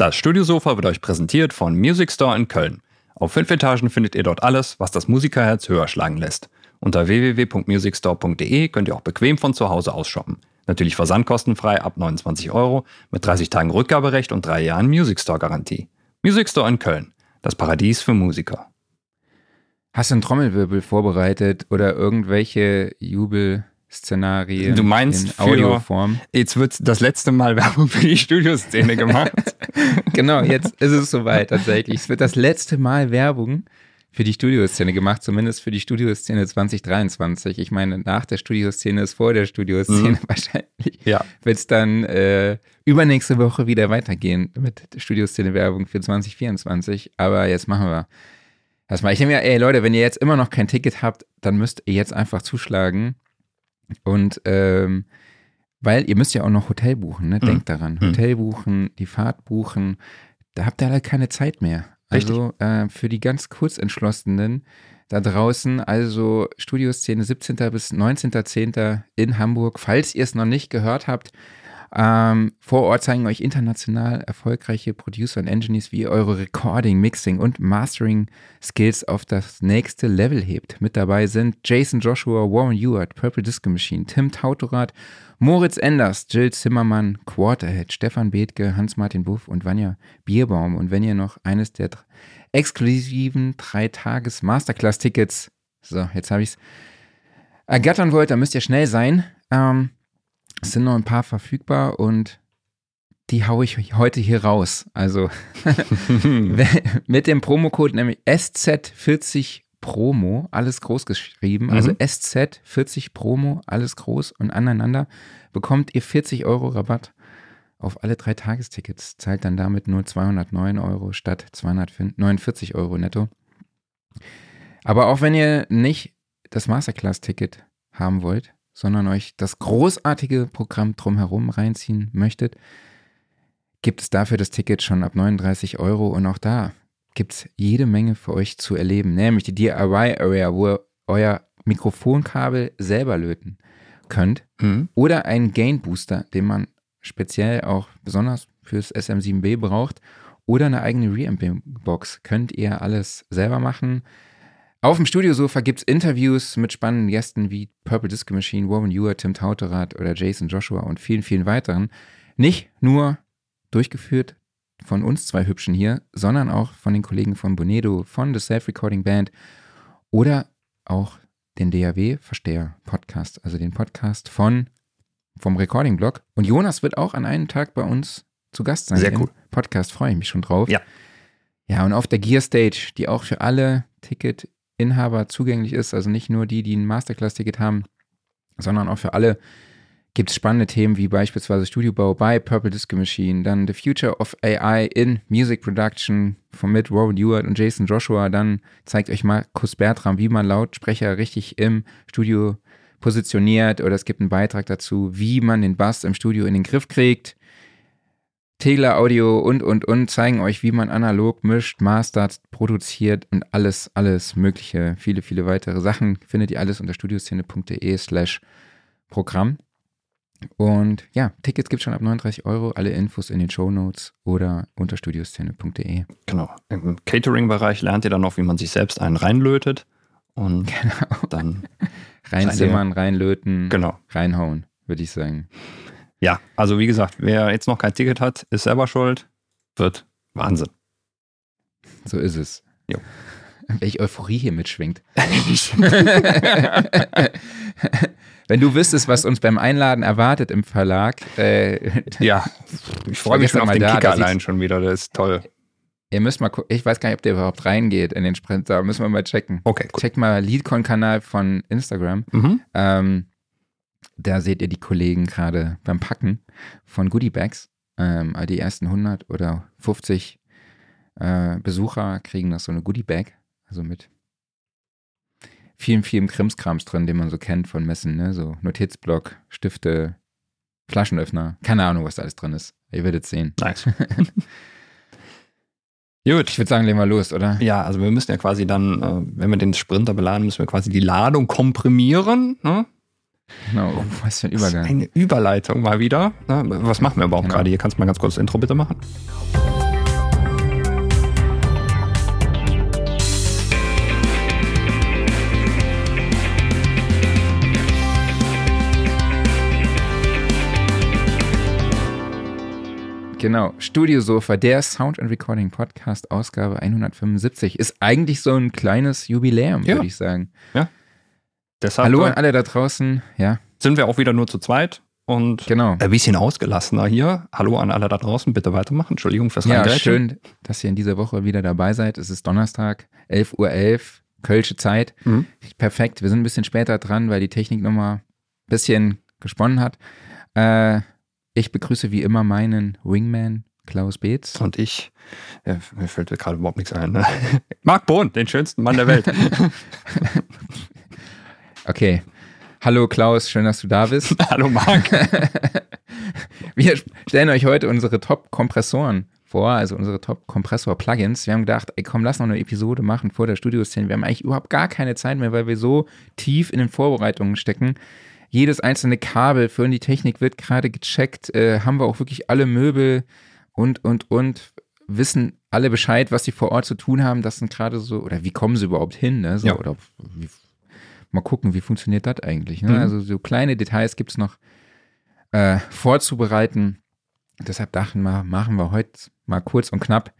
Das Studiosofa wird euch präsentiert von Music Store in Köln. Auf fünf Etagen findet ihr dort alles, was das Musikerherz höher schlagen lässt. Unter www.musicstore.de könnt ihr auch bequem von zu Hause aus shoppen. Natürlich versandkostenfrei ab 29 Euro mit 30 Tagen Rückgaberecht und drei Jahren Music Store Garantie. Music Store in Köln, das Paradies für Musiker. Hast du einen Trommelwirbel vorbereitet oder irgendwelche Jubelszenarien Du meinst in Audioform? Jetzt wird das letzte Mal Werbung für die Studioszene gemacht. genau, jetzt ist es soweit tatsächlich. Es wird das letzte Mal Werbung für die Studioszene gemacht, zumindest für die Studioszene 2023. Ich meine, nach der Studioszene ist vor der Studioszene mhm. wahrscheinlich. Ja. Wird es dann äh, übernächste Woche wieder weitergehen mit Studioszene-Werbung für 2024. Aber jetzt machen wir das mal. Ich denke mir, ey Leute, wenn ihr jetzt immer noch kein Ticket habt, dann müsst ihr jetzt einfach zuschlagen. Und ähm, weil ihr müsst ja auch noch Hotel buchen, ne? Denkt mhm. daran. Hotel buchen, die Fahrt buchen. Da habt ihr halt keine Zeit mehr. Also äh, für die ganz Kurzentschlossenen da draußen, also Studioszene 17. bis 19.10. in Hamburg. Falls ihr es noch nicht gehört habt, ähm, vor Ort zeigen euch international erfolgreiche Producer und Engineers, wie ihr eure Recording, Mixing und Mastering Skills auf das nächste Level hebt. Mit dabei sind Jason Joshua, Warren Ewart, Purple Disco Machine, Tim Tautorat, Moritz Enders, Jill Zimmermann, Quarterhead, Stefan Bethke, Hans-Martin Buff und Vanja Bierbaum. Und wenn ihr noch eines der exklusiven drei Tages Masterclass-Tickets, so, jetzt habe ich es, ergattern wollt, dann müsst ihr schnell sein. Ähm, es sind noch ein paar verfügbar und die haue ich heute hier raus. Also mit dem Promocode nämlich SZ40 Promo, alles groß geschrieben, mhm. also SZ40 Promo, alles groß und aneinander, bekommt ihr 40 Euro Rabatt auf alle drei Tagestickets, zahlt dann damit nur 209 Euro statt 249 Euro netto. Aber auch wenn ihr nicht das Masterclass-Ticket haben wollt, sondern euch das großartige Programm drumherum reinziehen möchtet, gibt es dafür das Ticket schon ab 39 Euro und auch da gibt es jede Menge für euch zu erleben, nämlich die DIY-Area, wo ihr euer Mikrofonkabel selber löten könnt mhm. oder einen Gain Booster, den man speziell auch besonders fürs SM7B braucht oder eine eigene Reamping-Box. Könnt ihr alles selber machen. Auf dem Studiosofa gibt es Interviews mit spannenden Gästen wie Purple Disco Machine, Warren Ewer, Tim Tauterath oder Jason Joshua und vielen, vielen weiteren. Nicht nur durchgeführt von uns zwei Hübschen hier, sondern auch von den Kollegen von Bonedo, von The Self-Recording Band oder auch den DAW Versteher Podcast, also den Podcast von vom Recording Blog. Und Jonas wird auch an einem Tag bei uns zu Gast sein. Sehr cool. Podcast freue ich mich schon drauf. Ja. Ja, und auf der Gear Stage, die auch für alle Ticket Inhaber zugänglich ist, also nicht nur die, die ein Masterclass-Ticket haben, sondern auch für alle, gibt es spannende Themen wie beispielsweise Studiobau bei Purple Disco Machine, dann The Future of AI in Music Production von mit Warren Ewart und Jason Joshua, dann zeigt euch Markus Bertram, wie man Lautsprecher richtig im Studio positioniert oder es gibt einen Beitrag dazu, wie man den Bass im Studio in den Griff kriegt. Tegler Audio und, und, und zeigen euch, wie man analog mischt, mastert, produziert und alles, alles mögliche, viele, viele weitere Sachen findet ihr alles unter studioszene.de slash Programm. Und ja, Tickets gibt es schon ab 39 Euro, alle Infos in den Show Notes oder unter studioszene.de. Genau. Im Catering-Bereich lernt ihr dann noch, wie man sich selbst einen reinlötet und genau. dann reinzimmern, reinlöten, genau. reinhauen, würde ich sagen. Ja, also wie gesagt, wer jetzt noch kein Ticket hat, ist selber schuld. Wird Wahnsinn. So ist es. Jo. Welche Euphorie hier mitschwingt. Wenn du wüsstest, was uns beim Einladen erwartet im Verlag. Äh, ja, ich freue mich schon auf den da, Kicker allein schon wieder. Das ist toll. Ihr müsst mal gucken, ich weiß gar nicht, ob der überhaupt reingeht in den Sprint, da müssen wir mal checken. Okay, cool. Check mal Leadcon-Kanal von Instagram. Mhm. Ähm, da seht ihr die Kollegen gerade beim Packen von Goodiebags. Ähm, die ersten 100 oder 50 äh, Besucher kriegen das so eine Goodiebag, also mit vielen, vielen Krimskrams drin, den man so kennt von Messen, ne? so Notizblock, Stifte, Flaschenöffner, keine Ahnung, was da alles drin ist. Ihr werdet sehen. Nice. Gut. Ich würde sagen, legen wir los, oder? Ja, also wir müssen ja quasi dann, äh, wenn wir den Sprinter beladen, müssen wir quasi die Ladung komprimieren. Ne? Genau, no, was für ein Übergang. Eine Überleitung mal wieder. Ne? Was machen wir überhaupt genau. gerade hier? Kannst du mal ganz kurz das Intro bitte machen? Genau, Studiosofa, der Sound and Recording Podcast, Ausgabe 175. Ist eigentlich so ein kleines Jubiläum, ja. würde ich sagen. Ja. Deshalb Hallo an alle da draußen. Ja, sind wir auch wieder nur zu zweit und genau. ein bisschen ausgelassener hier. Hallo an alle da draußen, bitte weitermachen. Entschuldigung fürs Ja, schön, dass ihr in dieser Woche wieder dabei seid. Es ist Donnerstag, 11.11 Uhr, Kölsche Zeit. Mhm. Perfekt, wir sind ein bisschen später dran, weil die Technik nochmal ein bisschen gesponnen hat. Äh, ich begrüße wie immer meinen Wingman Klaus Beetz. Und ich, ja, mir fällt gerade überhaupt nichts ein. Ne? Marc Bohn, den schönsten Mann der Welt. Okay. Hallo Klaus, schön, dass du da bist. Hallo Marc. Wir stellen euch heute unsere Top-Kompressoren vor, also unsere Top-Kompressor-Plugins. Wir haben gedacht, ey komm, lass noch eine Episode machen vor der Studioszene. Wir haben eigentlich überhaupt gar keine Zeit mehr, weil wir so tief in den Vorbereitungen stecken. Jedes einzelne Kabel für die Technik wird gerade gecheckt. Äh, haben wir auch wirklich alle Möbel und, und, und. Wissen alle Bescheid, was sie vor Ort zu tun haben. Das sind gerade so, oder wie kommen sie überhaupt hin? Ne? So, Ja. Oder wie, mal gucken, wie funktioniert das eigentlich? Ne? Mhm. Also so kleine Details gibt es noch äh, vorzubereiten. Deshalb dachten wir, machen wir heute mal kurz und knapp.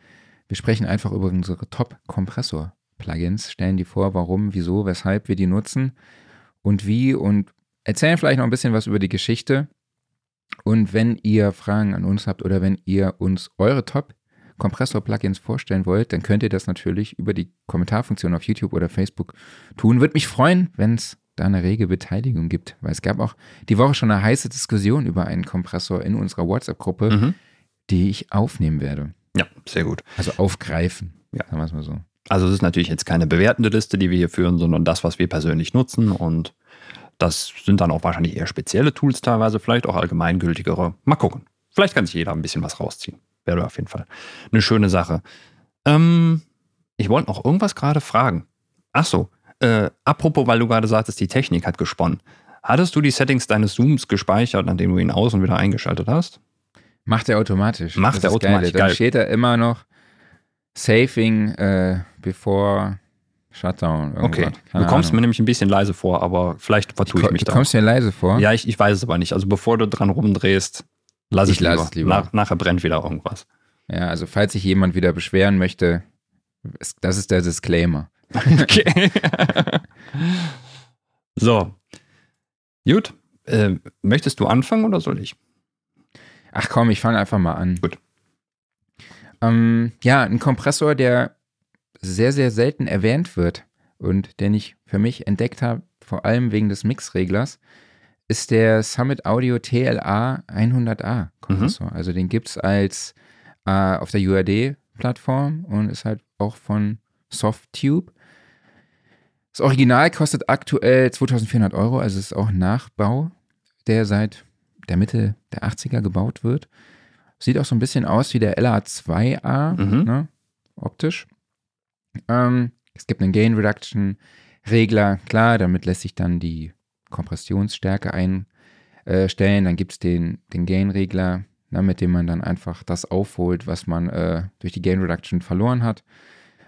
Wir sprechen einfach über unsere Top-Kompressor-Plugins, stellen die vor, warum, wieso, weshalb wir die nutzen und wie und erzählen vielleicht noch ein bisschen was über die Geschichte. Und wenn ihr Fragen an uns habt oder wenn ihr uns eure Top-Kompressor-Plugins vorstellen wollt, dann könnt ihr das natürlich über die Kommentarfunktion auf YouTube oder Facebook tun. Würde mich freuen, wenn es da eine rege Beteiligung gibt, weil es gab auch die Woche schon eine heiße Diskussion über einen Kompressor in unserer WhatsApp-Gruppe, mhm. die ich aufnehmen werde. Ja, sehr gut. Also aufgreifen. Ja. Sagen wir es mal so. Also es ist natürlich jetzt keine bewertende Liste, die wir hier führen, sondern das, was wir persönlich nutzen. Und das sind dann auch wahrscheinlich eher spezielle Tools teilweise, vielleicht auch allgemeingültigere. Mal gucken. Vielleicht kann sich jeder ein bisschen was rausziehen. Wäre auf jeden Fall eine schöne Sache. Ähm, ich wollte noch irgendwas gerade fragen. Ach so, äh, apropos, weil du gerade sagtest, die Technik hat gesponnen. Hattest du die Settings deines Zooms gespeichert, an denen du ihn aus- und wieder eingeschaltet hast? Macht er automatisch. Macht er automatisch, Geil. Dann geil. steht da immer noch Saving äh, before Shutdown. Irgendwas. Okay. Keine du kommst mir Ahnung. nämlich ein bisschen leise vor, aber vielleicht vertue ich, Ko- mich Du da. kommst mir leise vor. Ja, ich, ich weiß es aber nicht. Also bevor du dran rumdrehst, lass Ich ich, lieber. lass es lieber. Nach, nachher brennt wieder irgendwas. Ja, also falls sich jemand wieder beschweren möchte, das ist der Disclaimer. Okay. so. Gut. Äh, möchtest du anfangen oder soll ich? Ach komm, ich fange einfach mal an. Gut. Ähm, ja, ein Kompressor, der sehr, sehr selten erwähnt wird und den ich für mich entdeckt habe, vor allem wegen des Mixreglers, ist der Summit Audio TLA 100A Kompressor. Also den gibt es als äh, auf der UAD-Plattform und ist halt auch von Softtube. Das Original kostet aktuell 2400 Euro, also ist auch ein Nachbau, der seit der Mitte der 80er gebaut wird. Sieht auch so ein bisschen aus wie der LA2A, Mhm. ne, optisch. Ähm, es gibt einen Gain Reduction Regler, klar, damit lässt sich dann die Kompressionsstärke einstellen. Dann gibt es den, den Gain Regler, na, mit dem man dann einfach das aufholt, was man äh, durch die Gain Reduction verloren hat.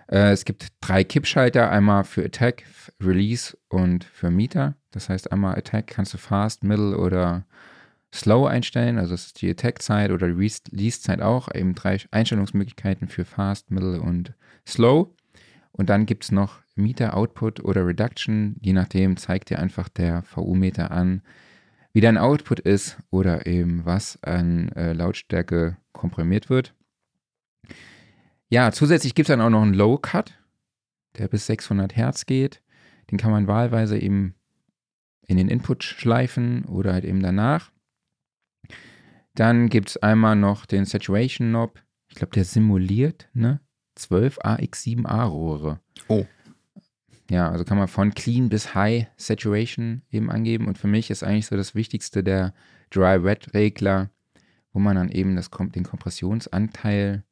Äh, es gibt drei Kippschalter, einmal für Attack, Release und für Meter. Das heißt, einmal Attack kannst du Fast, Middle oder Slow einstellen. Also das ist die Attack-Zeit oder die Release- Release-Zeit auch. Eben drei Einstellungsmöglichkeiten für Fast, Middle und Slow. Und dann gibt es noch Meter, Output oder Reduction. Je nachdem zeigt dir einfach der VU-Meter an, wie dein Output ist oder eben was an äh, Lautstärke komprimiert wird. Ja, zusätzlich gibt es dann auch noch einen Low Cut, der bis 600 Hertz geht. Den kann man wahlweise eben in den Input schleifen oder halt eben danach. Dann gibt es einmal noch den Saturation Knob. Ich glaube, der simuliert ne? 12 AX7A Rohre. Oh. Ja, also kann man von Clean bis High Saturation eben angeben. Und für mich ist eigentlich so das Wichtigste der Dry-Wet-Regler, wo man dann eben das, den Kompressionsanteil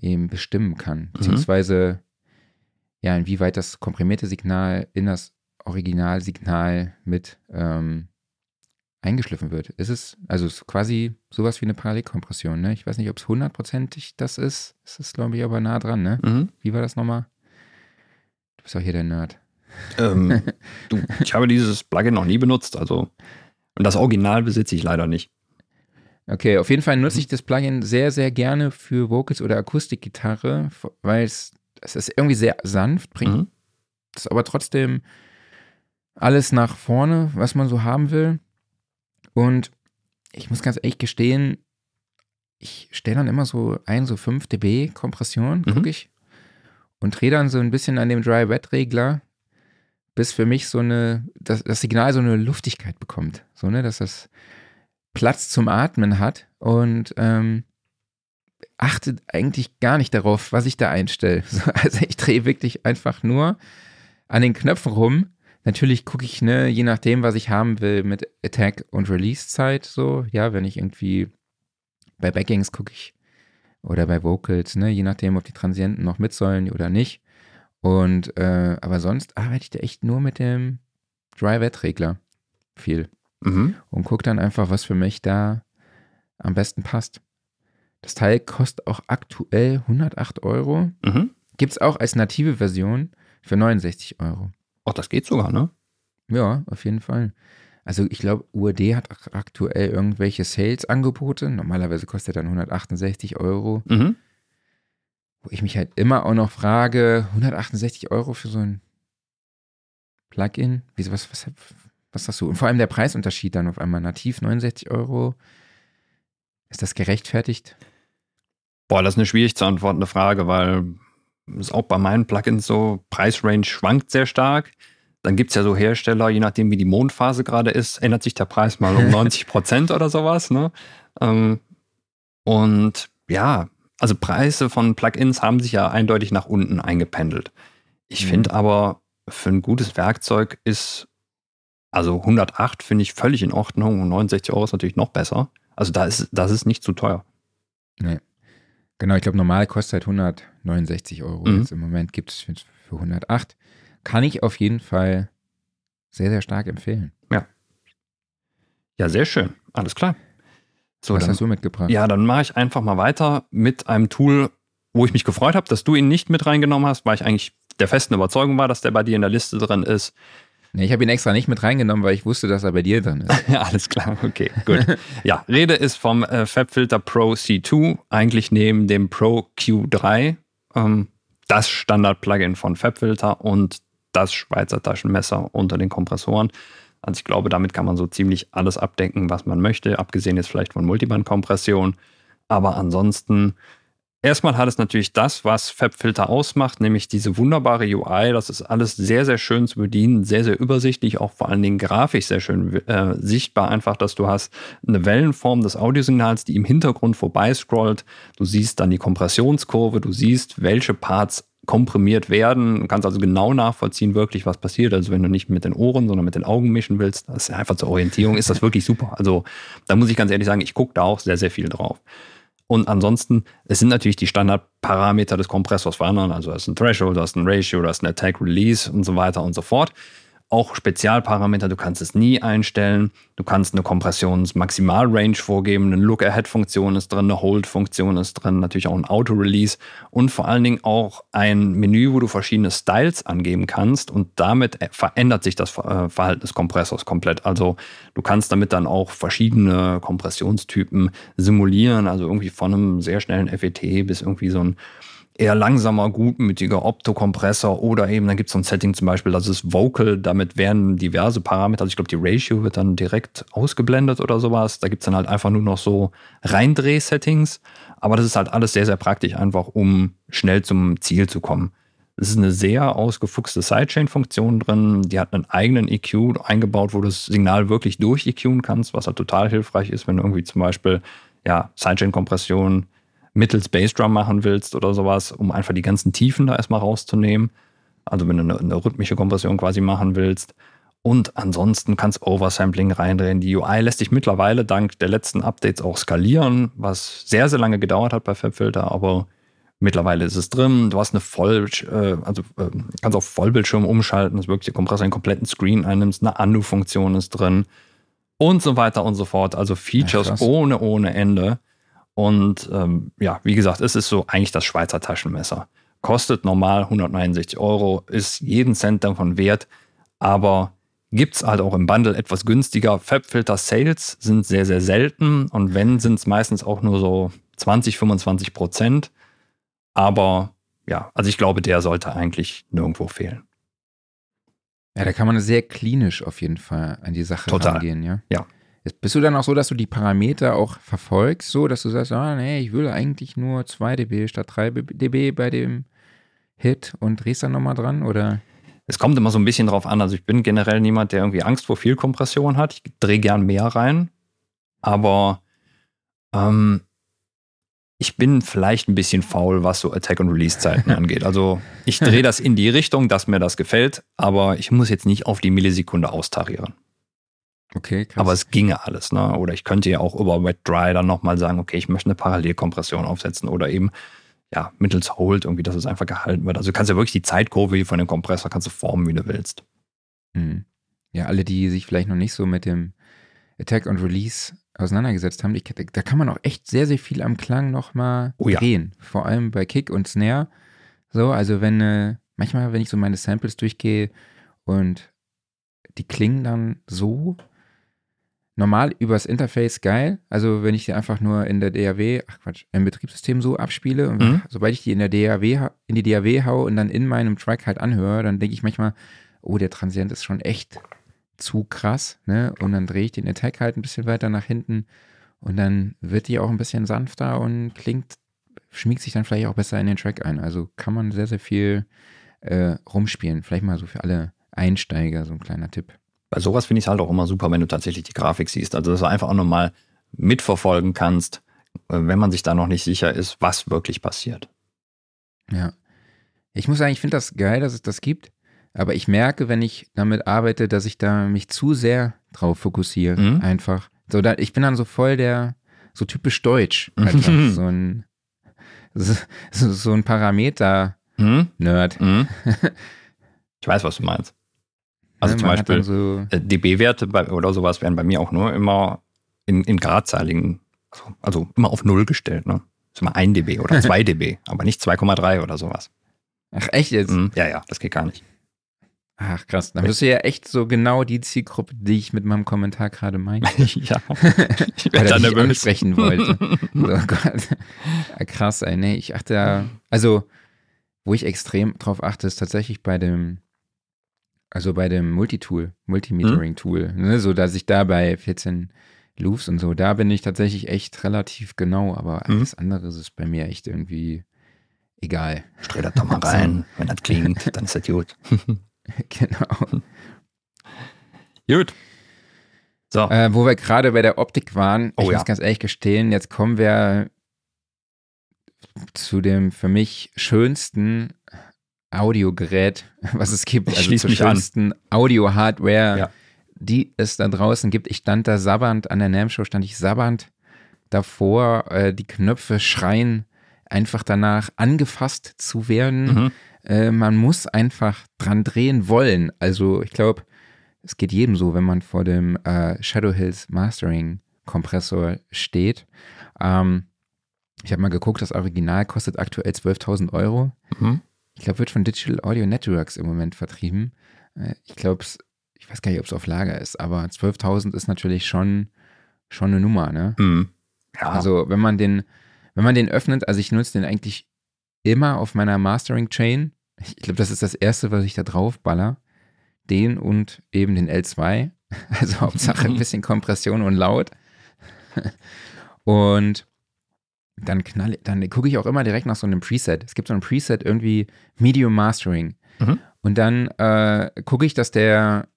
eben bestimmen kann. Beziehungsweise, ja, inwieweit das komprimierte Signal in das Originalsignal mit ähm, eingeschliffen wird. Ist es, also es ist quasi sowas wie eine Parallelkompression, ne? Ich weiß nicht, ob es hundertprozentig das ist. Es ist, glaube ich, aber nah dran, ne? Mhm. Wie war das nochmal? Du bist auch hier der Nerd. Ähm, du, ich habe dieses Plugin noch nie benutzt, also und das Original besitze ich leider nicht. Okay, auf jeden Fall nutze ich das Plugin sehr, sehr gerne für Vocals oder Akustikgitarre, weil es, es ist irgendwie sehr sanft, bringt Mhm. aber trotzdem alles nach vorne, was man so haben will. Und ich muss ganz ehrlich gestehen, ich stelle dann immer so ein, so 5 dB Kompression, Mhm. gucke ich, und drehe dann so ein bisschen an dem Dry-Wet-Regler, bis für mich so eine, das, das Signal so eine Luftigkeit bekommt. So, ne, dass das Platz zum Atmen hat und ähm, achte eigentlich gar nicht darauf, was ich da einstelle. So, Also ich drehe wirklich einfach nur an den Knöpfen rum. Natürlich gucke ich, ne, je nachdem, was ich haben will, mit Attack und Release-Zeit so. Ja, wenn ich irgendwie bei Backings gucke ich oder bei Vocals, ne, je nachdem, ob die Transienten noch mit sollen oder nicht. Und äh, aber sonst arbeite ich da echt nur mit dem Dry-Wet-Regler viel Mhm. und gucke dann einfach, was für mich da am besten passt. Das Teil kostet auch aktuell 108 Euro. Mhm. Gibt es auch als native Version für 69 Euro. Ach, das geht sogar, ne? Ja, auf jeden Fall. Also ich glaube, UAD hat ak- aktuell irgendwelche Sales-Angebote. Normalerweise kostet er dann 168 Euro. Mhm. Wo ich mich halt immer auch noch frage, 168 Euro für so ein Plugin? Wieso, was, was, was hast du? Und vor allem der Preisunterschied dann auf einmal nativ 69 Euro. Ist das gerechtfertigt? Boah, das ist eine schwierig zu antwortende Frage, weil es auch bei meinen Plugins so, Preisrange schwankt sehr stark. Dann gibt es ja so Hersteller, je nachdem wie die Mondphase gerade ist, ändert sich der Preis mal um 90 Prozent oder sowas. Ne? Ähm, und ja, also Preise von Plugins haben sich ja eindeutig nach unten eingependelt. Ich Mhm. finde aber, für ein gutes Werkzeug ist, also 108 finde ich völlig in Ordnung und 69 Euro ist natürlich noch besser. Also da ist, das ist nicht zu teuer. Genau, ich glaube, normal kostet halt 169 Euro. Mhm. Jetzt im Moment gibt es für für 108. Kann ich auf jeden Fall sehr, sehr stark empfehlen. Ja, sehr schön. Alles klar. So, Was dann, hast du mitgebracht? ja, dann mache ich einfach mal weiter mit einem Tool, wo ich mich gefreut habe, dass du ihn nicht mit reingenommen hast, weil ich eigentlich der festen Überzeugung war, dass der bei dir in der Liste drin ist. Nee, ich habe ihn extra nicht mit reingenommen, weil ich wusste, dass er bei dir drin ist. Ja, alles klar. Okay, gut. ja, Rede ist vom äh, FabFilter Pro C2, eigentlich neben dem Pro Q3, ähm, das Standard-Plugin von FabFilter und das Schweizer Taschenmesser unter den Kompressoren. Also ich glaube, damit kann man so ziemlich alles abdecken, was man möchte, abgesehen jetzt vielleicht von Multiband-Kompression. Aber ansonsten, erstmal hat es natürlich das, was FabFilter ausmacht, nämlich diese wunderbare UI. Das ist alles sehr, sehr schön zu bedienen, sehr, sehr übersichtlich, auch vor allen Dingen grafisch sehr schön äh, sichtbar. Einfach, dass du hast eine Wellenform des Audiosignals, die im Hintergrund vorbeiscrollt. Du siehst dann die Kompressionskurve, du siehst, welche Parts komprimiert werden. Du kannst also genau nachvollziehen, wirklich, was passiert. Also wenn du nicht mit den Ohren, sondern mit den Augen mischen willst, das ist einfach zur Orientierung, ist das wirklich super. Also da muss ich ganz ehrlich sagen, ich gucke da auch sehr, sehr viel drauf. Und ansonsten, es sind natürlich die Standardparameter des Kompressors vorhanden. Also da ist ein Threshold, da ist ein Ratio, da ist ein Attack Release und so weiter und so fort. Auch Spezialparameter, du kannst es nie einstellen. Du kannst eine Kompressions-Maximal-Range vorgeben, eine Look-Ahead-Funktion ist drin, eine Hold-Funktion ist drin, natürlich auch ein Auto-Release und vor allen Dingen auch ein Menü, wo du verschiedene Styles angeben kannst und damit verändert sich das äh, Verhalten des Kompressors komplett. Also du kannst damit dann auch verschiedene Kompressionstypen simulieren, also irgendwie von einem sehr schnellen FET bis irgendwie so ein eher langsamer, gutmütiger Optokompressor oder eben, dann gibt es so ein Setting zum Beispiel, das ist Vocal, damit werden diverse Parameter, also ich glaube, die Ratio wird dann direkt ausgeblendet oder sowas. Da gibt es dann halt einfach nur noch so Reindreh-Settings, aber das ist halt alles sehr, sehr praktisch, einfach um schnell zum Ziel zu kommen. Es ist eine sehr ausgefuchste Sidechain-Funktion drin. Die hat einen eigenen EQ eingebaut, wo du das Signal wirklich durch EQen kannst, was halt total hilfreich ist, wenn du irgendwie zum Beispiel ja, Sidechain-Kompression mittels Bassdrum machen willst oder sowas, um einfach die ganzen Tiefen da erstmal rauszunehmen. Also wenn du eine, eine rhythmische Kompression quasi machen willst. Und ansonsten kannst Oversampling reindrehen. Die UI lässt sich mittlerweile dank der letzten Updates auch skalieren, was sehr, sehr lange gedauert hat bei FabFilter, aber mittlerweile ist es drin. Du hast eine Voll, äh, also äh, kannst auf Vollbildschirm umschalten, dass wirklich der Kompressor einen kompletten Screen einnimmst. Eine Undo-Funktion ist drin und so weiter und so fort. Also Features krass. ohne, ohne Ende. Und ähm, ja, wie gesagt, es ist so eigentlich das Schweizer Taschenmesser. Kostet normal 169 Euro, ist jeden Cent davon wert, aber gibt es halt auch im Bundle etwas günstiger. Fabfilter-Sales sind sehr, sehr selten und wenn, sind es meistens auch nur so 20, 25 Prozent. Aber ja, also ich glaube, der sollte eigentlich nirgendwo fehlen. Ja, da kann man sehr klinisch auf jeden Fall an die Sache Total. rangehen, ja. Ja. Bist du dann auch so, dass du die Parameter auch verfolgst, so dass du sagst, ah, nee, ich will eigentlich nur 2 dB statt 3 dB bei dem Hit und drehst dann nochmal dran, oder? Es kommt immer so ein bisschen drauf an. Also ich bin generell niemand, der irgendwie Angst vor viel Kompression hat. Ich drehe gern mehr rein. Aber ähm, ich bin vielleicht ein bisschen faul, was so Attack- und Release-Zeiten angeht. Also ich drehe das in die Richtung, dass mir das gefällt, aber ich muss jetzt nicht auf die Millisekunde austarieren. Okay, krass. Aber es ginge alles, ne? Oder ich könnte ja auch über Wet Dry dann nochmal sagen, okay, ich möchte eine Parallelkompression aufsetzen oder eben ja, mittels Hold irgendwie, dass es einfach gehalten wird. Also du kannst ja wirklich die Zeitkurve von dem Kompressor kannst du formen, wie du willst. Hm. Ja, alle, die sich vielleicht noch nicht so mit dem Attack und Release auseinandergesetzt haben, ich, da kann man auch echt sehr, sehr viel am Klang nochmal Oh ja. drehen. Vor allem bei Kick und Snare. So, also wenn, äh, manchmal, wenn ich so meine Samples durchgehe und die klingen dann so normal übers Interface geil. Also wenn ich die einfach nur in der DAW, ach Quatsch, im Betriebssystem so abspiele und Mhm. sobald ich die in der DAW, in die DAW hau und dann in meinem Track halt anhöre, dann denke ich manchmal, oh, der Transient ist schon echt zu krass, ne? Und dann drehe ich den Attack halt ein bisschen weiter nach hinten und dann wird die auch ein bisschen sanfter und klingt, schmiegt sich dann vielleicht auch besser in den Track ein. Also kann man sehr, sehr viel äh, rumspielen. Vielleicht mal so für alle Einsteiger so ein kleiner Tipp. Bei sowas finde ich es halt auch immer super, wenn du tatsächlich die Grafik siehst. Also dass du einfach auch nochmal mitverfolgen kannst, äh, wenn man sich da noch nicht sicher ist, was wirklich passiert. Ja. Ich muss sagen, ich finde das geil, dass es das gibt. Aber ich merke, wenn ich damit arbeite, dass ich da mich zu sehr drauf fokussiere. Mhm. Einfach. So, da, ich bin dann so voll der, so typisch deutsch. Einfach. so ein, so, so ein Parameter-Nerd. Mhm. Mhm. ich weiß, was du meinst. Also Ne, zum dann Beispiel So, äh, dB-Werte oder sowas werden bei mir auch nur immer in, in Gradzahlingen, also, immer auf Null gestellt. Ne? ist immer 1 dB oder 2 dB, aber nicht 2,3 oder sowas. ach, echt jetzt? Mhm. Ja, ja, das geht gar nicht. Ach, krass. Dann bist du ja echt so genau die Zielgruppe, die ich mit meinem Kommentar gerade meine. ja. Ich werde Oder da die ich ansprechen wollte. So, Gott. Ja, krass, ey. Nee, ich achte ja, also, wo ich extrem drauf achte, ist tatsächlich bei dem, also bei dem Multitool, Multimetering-Tool, ne, so dass ich da bei 14 Loops und so, da bin ich tatsächlich echt relativ genau, aber Mhm. alles andere ist bei mir echt irgendwie egal. Streh das doch mal rein. Wenn das klingt, dann ist das gut. genau. Gut. So. Äh, wo wir gerade bei der Optik waren, Oh ich ja. muss ganz ehrlich gestehen, jetzt kommen wir zu dem für mich schönsten Audiogerät, was es gibt. Ich Also zur schönsten Audio-Hardware, Ja. die es da draußen gibt. Ich stand da sabbernd, an der NAM-Show stand ich sabbernd davor, äh, die Knöpfe schreien einfach danach angefasst zu werden. Mhm. Äh, man muss einfach dran drehen wollen. Also ich glaube, es geht jedem so, wenn man vor dem äh, Shadow Hills Mastering Kompressor steht. Ähm, ich habe mal geguckt, das Original kostet aktuell 12.000 Euro. Mhm. Ich glaube, wird von Digital Audio Networks im Moment vertrieben. Äh, ich glaube, ich weiß gar nicht, ob es auf Lager ist, aber 12.000 ist natürlich schon, schon eine Nummer, ne? Mhm. Ja, Also, wenn man den, wenn man den öffnet, also ich nutze den eigentlich immer auf meiner Mastering Chain. Ich glaube, das ist das erste, was ich da drauf baller. Den und eben den L2. Also Hauptsache ein bisschen Kompression und laut. Und dann knall, dann gucke ich auch immer direkt nach so einem Preset. Es gibt so ein Preset irgendwie Medium Mastering. Mhm. Und dann äh, gucke ich, dass der,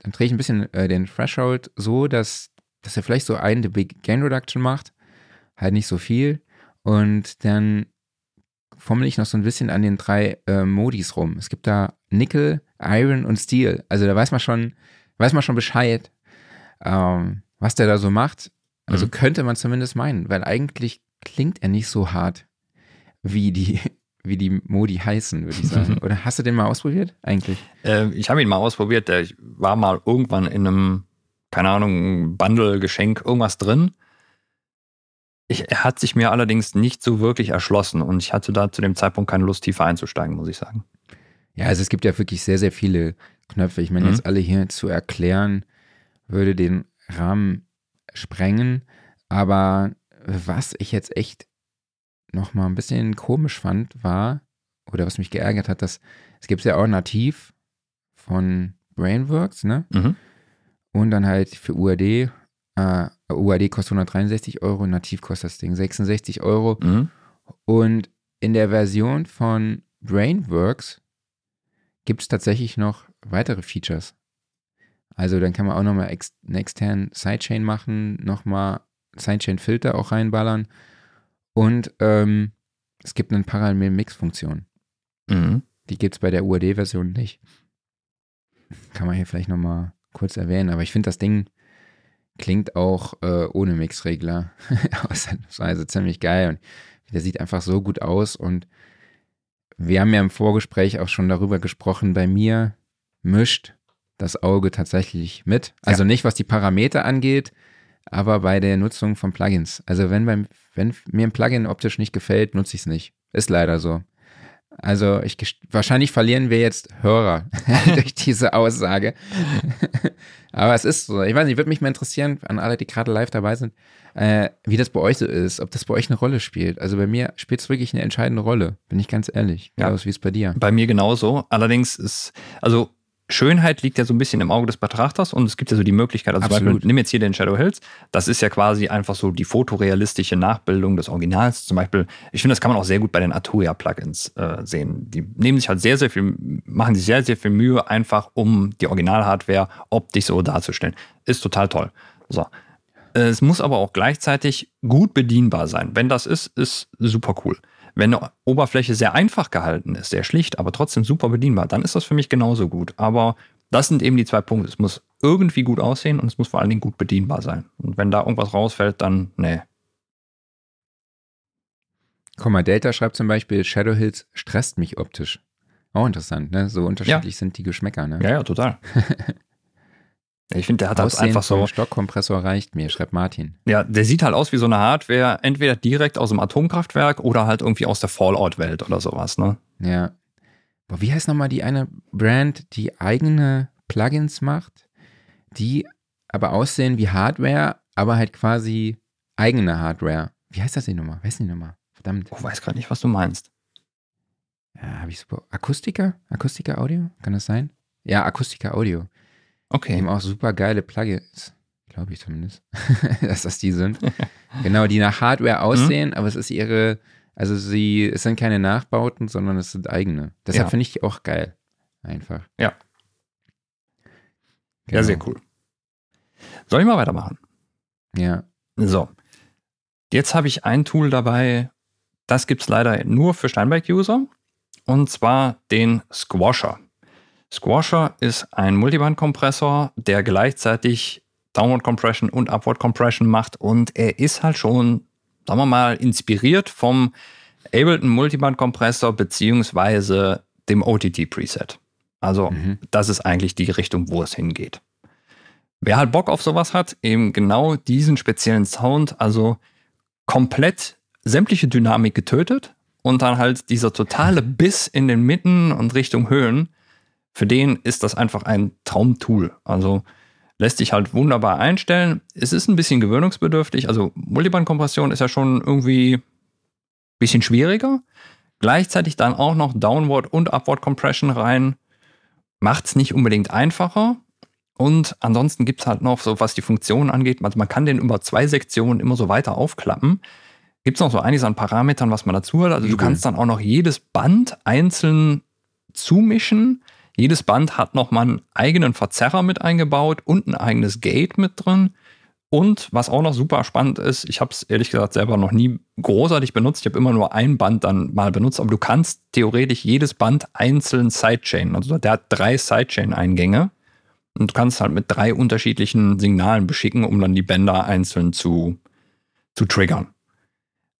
dann drehe ich ein bisschen äh, den Threshold so, dass, dass er vielleicht so einen dB Gain Reduction macht. Halt nicht so viel. Und dann fummel ich noch so ein bisschen an den drei äh, Modis rum. Es gibt da Nickel, Iron und Steel. Also da weiß man schon, weiß man schon Bescheid, ähm, was der da so macht. Also Mhm. könnte man zumindest meinen, weil eigentlich klingt er nicht so hart, wie die, wie die Modi heißen, würde ich sagen. Oder hast du den mal ausprobiert? Eigentlich. Äh, ich habe ihn mal ausprobiert. Der ich war mal irgendwann in einem, keine Ahnung, Bundle, Geschenk, irgendwas drin. Ich, er hat sich mir allerdings nicht so wirklich erschlossen und ich hatte da zu dem Zeitpunkt keine Lust, tiefer einzusteigen, muss ich sagen. Ja, also es gibt ja wirklich sehr, sehr viele Knöpfe. Ich meine, Mhm. jetzt alle hier zu erklären, würde den Rahmen sprengen. Aber was ich jetzt echt noch mal ein bisschen komisch fand, war, oder was mich geärgert hat, dass es gibt ja auch nativ von Brainworks, ne? Mhm. Und dann halt für UAD, äh, UAD kostet 163 Euro, nativ kostet das Ding 66 Euro. Mhm. Und in der Version von Brainworks gibt es tatsächlich noch weitere Features. Also dann kann man auch nochmal ex einen externen Sidechain machen, nochmal Sidechain-Filter auch reinballern. Und ähm, es gibt eine Parallel-Mix-Funktion. Mhm. Die gibt es bei der UAD-Version nicht. Kann man hier vielleicht nochmal kurz erwähnen. Aber ich finde, das Ding klingt auch äh, ohne Mixregler ausnahmsweise ziemlich geil. Und der sieht einfach so gut aus. Und wir haben ja im Vorgespräch auch schon darüber gesprochen, bei mir mischt das Auge tatsächlich mit. Also nicht, was die Parameter angeht, aber bei der Nutzung von Plugins. Also wenn, beim, wenn mir ein Plugin optisch nicht gefällt, nutze ich es nicht. Ist leider so. Also ich wahrscheinlich verlieren wir jetzt Hörer durch diese Aussage. Aber es ist so. Ich weiß nicht, würde mich mal interessieren, an alle, die gerade live dabei sind, äh, wie das bei euch so ist, ob das bei euch eine Rolle spielt. Also bei mir spielt es wirklich eine entscheidende Rolle, bin ich ganz ehrlich. Ja. Wie ist bei dir? Bei mir genauso. Allerdings ist, also Schönheit liegt ja so ein bisschen im Auge des Betrachters und es gibt ja so die Möglichkeit, also zum Absolut. Beispiel, nimm jetzt hier den Shadow Hills, das ist ja quasi einfach so die fotorealistische Nachbildung des Originals. Zum Beispiel, ich finde, das kann man auch sehr gut bei den Arturia-Plugins äh, sehen. Die nehmen sich halt sehr, sehr viel, machen sich sehr, sehr viel Mühe, einfach um die Original-Hardware optisch so darzustellen. Ist total toll. So. Es muss aber auch gleichzeitig gut bedienbar sein. Wenn das ist, ist super cool. Wenn eine Oberfläche sehr einfach gehalten ist, sehr schlicht, aber trotzdem super bedienbar, dann ist das für mich genauso gut. Aber das sind eben die zwei Punkte. Es muss irgendwie gut aussehen und es muss vor allen Dingen gut bedienbar sein. Und wenn da irgendwas rausfällt, dann, nee. Mal, Delta schreibt zum Beispiel, Shadow Hills stresst mich optisch. Auch interessant, ne? So unterschiedlich sind die Geschmäcker, ne? Ja, ja, total. ich finde, der hat halt Aussehen einfach so, Stockkompressor reicht mir, schreibt Martin. ja, der sieht halt aus wie so eine Hardware, entweder direkt aus dem Atomkraftwerk oder halt irgendwie aus der Fallout-Welt oder sowas, ne? Ja. Boah, wie heißt nochmal die eine Brand, die eigene Plugins macht, die aber aussehen wie Hardware, aber halt quasi eigene Hardware. Wie heißt das die Nummer? Wer ist die Nummer? Verdammt. Ich weiß gerade nicht, was du meinst. Ja, habe ich super. Akustika? Akustika Audio? Kann das sein? Ja, Akustika Audio. Okay. Eben auch super geile Plugins. Glaube ich zumindest. dass das die sind. genau, die nach Hardware aussehen, aber es ist ihre, also sie, es sind keine Nachbauten, sondern es sind eigene. Deshalb Ja. finde ich die auch geil. Einfach. Ja. Genau. Ja, sehr cool. Soll ich mal weitermachen? Ja. So. Jetzt habe ich ein Tool dabei, das gibt es leider nur für Steinberg-User. Und zwar den Squasher. Squasher ist ein Multiband-Kompressor, der gleichzeitig Downward Compression und Upward Compression macht. Und er ist halt schon, sagen wir mal, inspiriert vom Ableton Multiband-Kompressor beziehungsweise dem OTT-Preset. Also Mhm. das ist eigentlich die Richtung, wo es hingeht. Wer halt Bock auf sowas hat, eben genau diesen speziellen Sound, also komplett sämtliche Dynamik getötet und dann halt dieser totale Biss in den Mitten und Richtung Höhen, für den ist das einfach ein Traumtool. Also lässt sich halt wunderbar einstellen. Es ist ein bisschen gewöhnungsbedürftig. Also Multiband-Kompression ist ja schon irgendwie ein bisschen schwieriger. Gleichzeitig dann auch noch Downward und Upward Compression rein. Macht es nicht unbedingt einfacher. Und ansonsten gibt es halt noch so, was die Funktionen angeht, also man kann den über zwei Sektionen immer so weiter aufklappen. Gibt es noch so einiges an Parametern, was man dazu hat. Also du Übel. kannst dann auch noch jedes Band einzeln zumischen. Jedes Band hat nochmal einen eigenen Verzerrer mit eingebaut und ein eigenes Gate mit drin. Und was auch noch super spannend ist, ich habe es ehrlich gesagt selber noch nie großartig benutzt. Ich habe immer nur ein Band dann mal benutzt, aber du kannst theoretisch jedes Band einzeln Sidechainen. Also der hat drei Sidechain-Eingänge und du kannst halt mit drei unterschiedlichen Signalen beschicken, um dann die Bänder einzeln zu, zu triggern.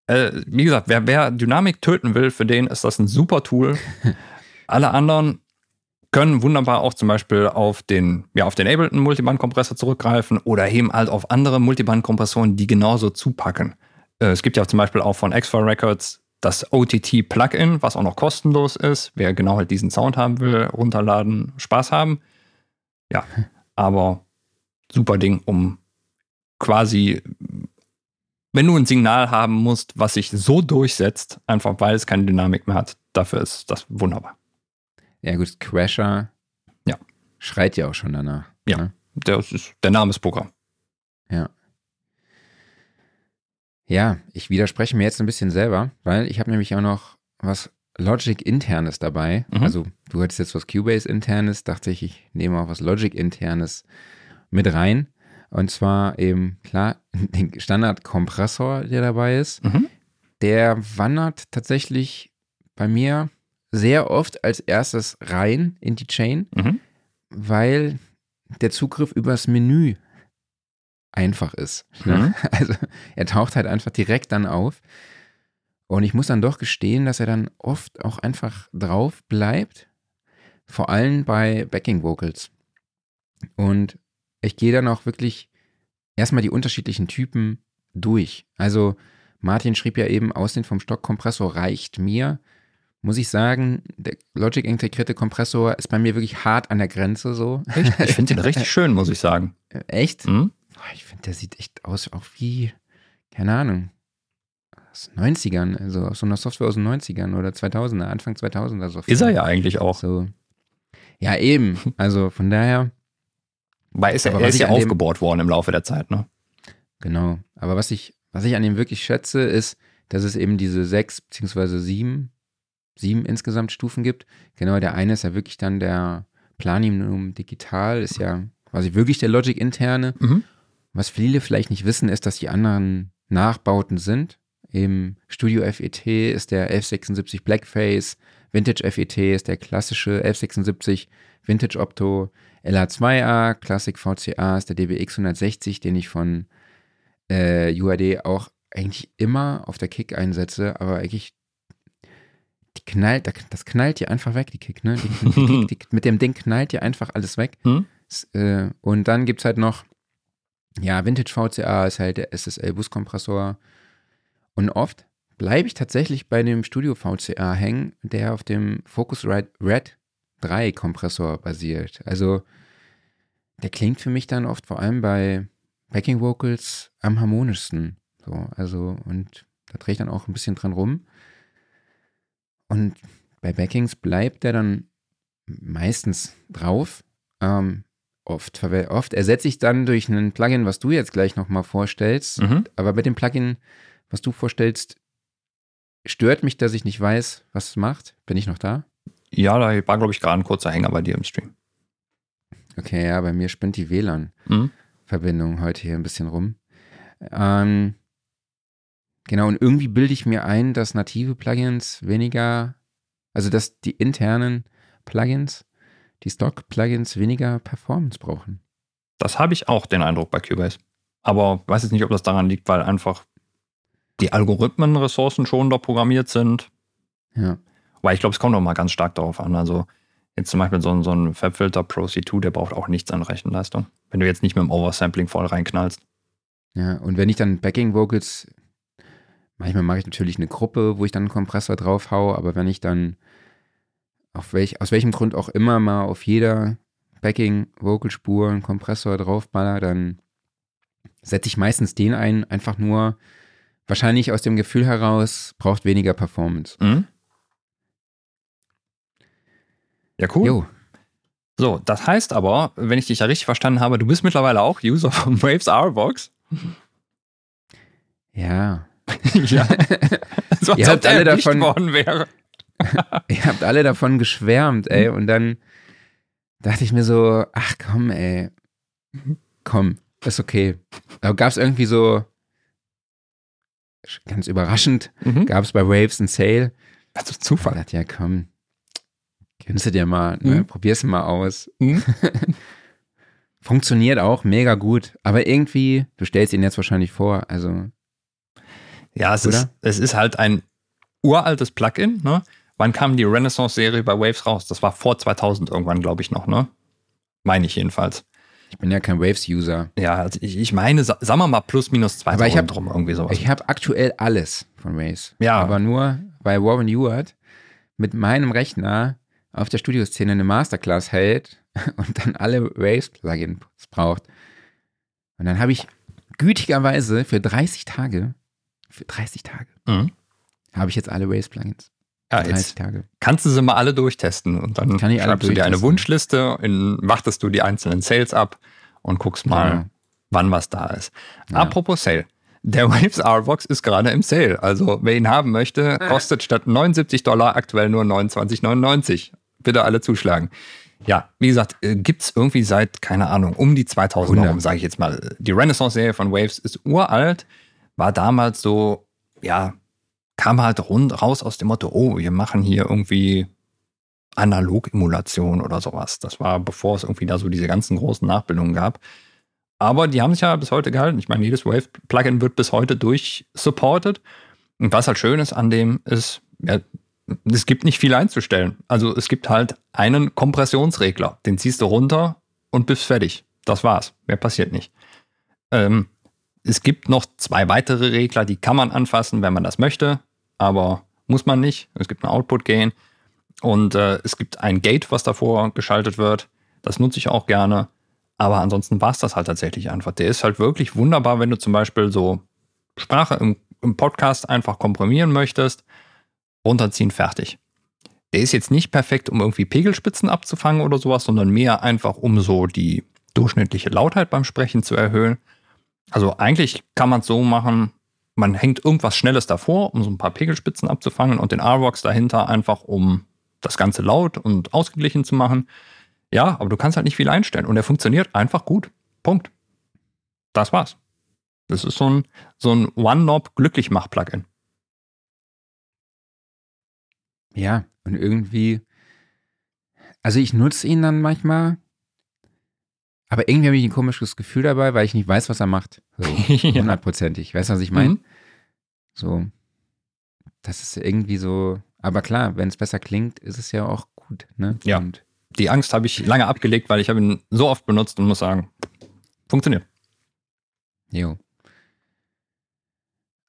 Äh, wie gesagt, wer, wer Dynamik töten will, für den ist das ein super Tool. Alle anderen können wunderbar auch zum Beispiel auf den, ja, auf den Ableton Multiband-Kompressor zurückgreifen oder eben halt auf andere Multiband-Kompressoren, die genauso zupacken. Äh, es gibt ja zum Beispiel auch von X4 Records das OTT-Plugin, was auch noch kostenlos ist. Wer genau halt diesen Sound haben will, runterladen, Spaß haben. Ja, aber super Ding, um quasi, wenn du ein Signal haben musst, was sich so durchsetzt, einfach weil es keine Dynamik mehr hat, dafür ist das wunderbar. Ja, gut, Crasher Ja. schreit ja auch schon danach. Ja. ne? Das ist der Name des Programms. Ja. Ja, ich widerspreche mir jetzt ein bisschen selber, weil ich habe nämlich auch noch was Logic internes dabei. Mhm. Also du hattest jetzt was Cubase internes, dachte ich, ich nehme auch was Logic internes mit rein. Und zwar eben, klar, den Standard-Kompressor, der dabei ist. Mhm. Der wandert tatsächlich bei mir sehr oft als erstes rein in die Chain, Mhm. weil der Zugriff übers Menü einfach ist. Ne? Mhm. Also er taucht halt einfach direkt dann auf. Und ich muss dann doch gestehen, dass er dann oft auch einfach drauf bleibt. Vor allem bei Backing Vocals. Und ich gehe dann auch wirklich erstmal die unterschiedlichen Typen durch. Also Martin schrieb ja eben, Aussehen vom Stockkompressor reicht mir. Muss ich sagen, der Logic integrierte Kompressor ist bei mir wirklich hart an der Grenze so. Ich, ich finde den richtig schön, muss ich sagen. Echt? Mhm. Ich finde, der sieht echt aus, auch wie, keine Ahnung, aus den 90ern, also aus so einer Software aus den 90ern oder 2000er, Anfang 2000er Software. Ist er ja eigentlich auch. So. Ja, eben. Also von daher, Weil ist er, Aber er ist ja an dem- aufgebaut worden im Laufe der Zeit, ne? genau. Aber was ich, was ich an ihm wirklich schätze, ist, dass es eben diese sechs beziehungsweise sieben, sieben insgesamt Stufen gibt. Genau, der eine ist ja wirklich dann der Platinum Digital, ist ja quasi wirklich der Logic interne. Mhm. Was viele vielleicht nicht wissen, ist, dass die anderen Nachbauten sind. Im Studio FET ist der 1176 Blackface, Vintage FET ist der klassische 1176 Vintage Opto, LA2A, Classic VCA ist der DBX 160, den ich von äh, UAD auch eigentlich immer auf der Kick einsetze, aber eigentlich die knallt, das knallt dir einfach weg, die Kick, ne? Die, die, die, mit dem Ding knallt dir einfach alles weg. Hm? Äh, Und dann gibt es halt noch, ja, Vintage VCA ist halt der SSL-Buskompressor. Und oft bleibe ich tatsächlich bei dem Studio VCA hängen, der auf dem Focusrite Red 3 Kompressor basiert. Also der klingt für mich dann oft vor allem bei Backing Vocals am harmonischsten. So, also, und da drehe ich dann auch ein bisschen dran rum. Und bei Backings bleibt der dann meistens drauf. Ähm, oft, oft ersetze ich dann durch ein Plugin, was du jetzt gleich nochmal vorstellst. Mhm. Aber bei dem Plugin, was du vorstellst, stört mich, dass ich nicht weiß, was es macht. Bin ich noch da? Ja, da war, glaube ich, gerade ein kurzer Hänger bei dir im Stream. Okay, ja, bei mir spinnt die Mhm. WLAN-Verbindung heute hier ein bisschen rum. Ähm, genau, und irgendwie bilde ich mir ein, dass native Plugins weniger, also dass die internen Plugins, die Stock-Plugins weniger Performance brauchen. Das habe ich auch den Eindruck bei Cubase. Aber weiß jetzt nicht, ob das daran liegt, weil einfach die Algorithmen ressourcenschonender programmiert sind. Ja. Weil ich glaube, es kommt auch mal ganz stark darauf an. Also jetzt zum Beispiel so ein, so ein Fabfilter Pro C2, der braucht auch nichts an Rechenleistung. Wenn du jetzt nicht mit dem Oversampling voll reinknallst. Ja, und wenn ich dann Backing Vocals, manchmal mache ich natürlich eine Gruppe, wo ich dann einen Kompressor drauf hau, aber wenn ich dann auf welch, aus welchem Grund auch immer mal auf jeder Backing Vocal Spur einen Kompressor draufballer, dann setze ich meistens den ein, einfach nur wahrscheinlich aus dem Gefühl heraus, braucht weniger Performance. Mhm. Ja, cool. Jo, So, das heißt aber, wenn ich dich ja richtig verstanden habe, du bist mittlerweile auch User von Waves R-Box. ja. ja. So, als Ihr habt alle davon- worden wäre. Ihr habt alle davon geschwärmt, ey. Und dann dachte ich mir so, ach komm, ey. Komm, ist okay. Da gab es irgendwie so, ganz überraschend, Mhm. gab es bei Waves ein Sale. Also Ich Zufall. dachte, ja komm, gönnst du dir mal, ne? Mhm. probier's mal aus. Mhm. Funktioniert auch mega gut. Aber irgendwie, du stellst ihn jetzt wahrscheinlich vor, also, Ja, es Oder? ist, es ist halt ein uraltes Plugin. Ne? Wann kam die Renaissance-Serie bei Waves raus? Das war vor 2000 irgendwann, glaube ich, noch. Ne? Meine ich jedenfalls. ich bin ja kein Waves-User. Ja, also ich, ich meine, sa- sagen wir mal plus minus 2000 Aber ich hab- drum, irgendwie sowas. Ich habe aktuell alles von Waves. Ja. Aber nur bei Warren Ewart mit meinem Rechner auf der Studioszene eine Masterclass hält und dann alle Waves-Plugins braucht. Und dann habe ich gütigerweise für 30 Tage, für 30 Tage, Mhm. habe ich jetzt alle Waves-Plugins. Ja, 30 jetzt Tage. kannst du sie mal alle durchtesten und dann Kann schreibst du dir eine. Wunschliste, in, wartest du die einzelnen Sales ab und guckst mal, Genau. wann was da ist. Ja. Apropos Sale. Der Waves R-Box ist gerade im Sale. Also wer ihn haben möchte, kostet statt 79 Dollar aktuell nur 29,99. Bitte alle zuschlagen. Ja, wie gesagt, gibt es irgendwie seit, keine Ahnung, um die 2000 100. herum, sage ich jetzt mal. Die Renaissance-Serie von Waves ist uralt, war damals so, ja, kam halt rund raus aus dem Motto, oh, wir machen hier irgendwie Analog-Emulation oder sowas. Das war, bevor es irgendwie da so diese ganzen großen Nachbildungen gab. Aber die haben sich ja bis heute gehalten. Ich meine, jedes Wave-Plugin wird bis heute durchsupported. Und was halt schön ist an dem, ist, ja, es gibt nicht viel einzustellen. Also es gibt halt einen Kompressionsregler. Den ziehst du runter und bist fertig. Das war's. Mehr passiert nicht. Ähm, es gibt noch zwei weitere Regler, die kann man anfassen, wenn man das möchte, aber muss man nicht. Es gibt ein Output-Gain und äh, es gibt ein Gate, was davor geschaltet wird. Das nutze ich auch gerne. Aber ansonsten war es das halt tatsächlich einfach. Der ist halt wirklich wunderbar, wenn du zum Beispiel so Sprache im, im Podcast einfach komprimieren möchtest, runterziehen, fertig. Der ist jetzt nicht perfekt, um irgendwie Pegelspitzen abzufangen oder sowas, sondern mehr einfach, um so die durchschnittliche Lautheit beim Sprechen zu erhöhen. Also eigentlich kann man es so machen, man hängt irgendwas Schnelles davor, um so ein paar Pegelspitzen abzufangen und den R-Vox dahinter einfach, um das Ganze laut und ausgeglichen zu machen. Ja, aber du kannst halt nicht viel einstellen und er funktioniert einfach gut. Punkt. Das war's. Das ist so ein, so ein One-Knob-Glücklichmach-Plugin. Ja, und irgendwie, also ich nutze ihn dann manchmal, aber irgendwie habe ich ein komisches Gefühl dabei, weil ich nicht weiß, was er macht. So, hundertprozentig. Weißt du, was ich meine? Mhm. So, das ist irgendwie so, aber klar, wenn es besser klingt, ist es ja auch gut, ne? Ja. Und Die Angst habe ich lange abgelegt, weil ich habe ihn so oft benutzt und muss sagen, funktioniert. Jo.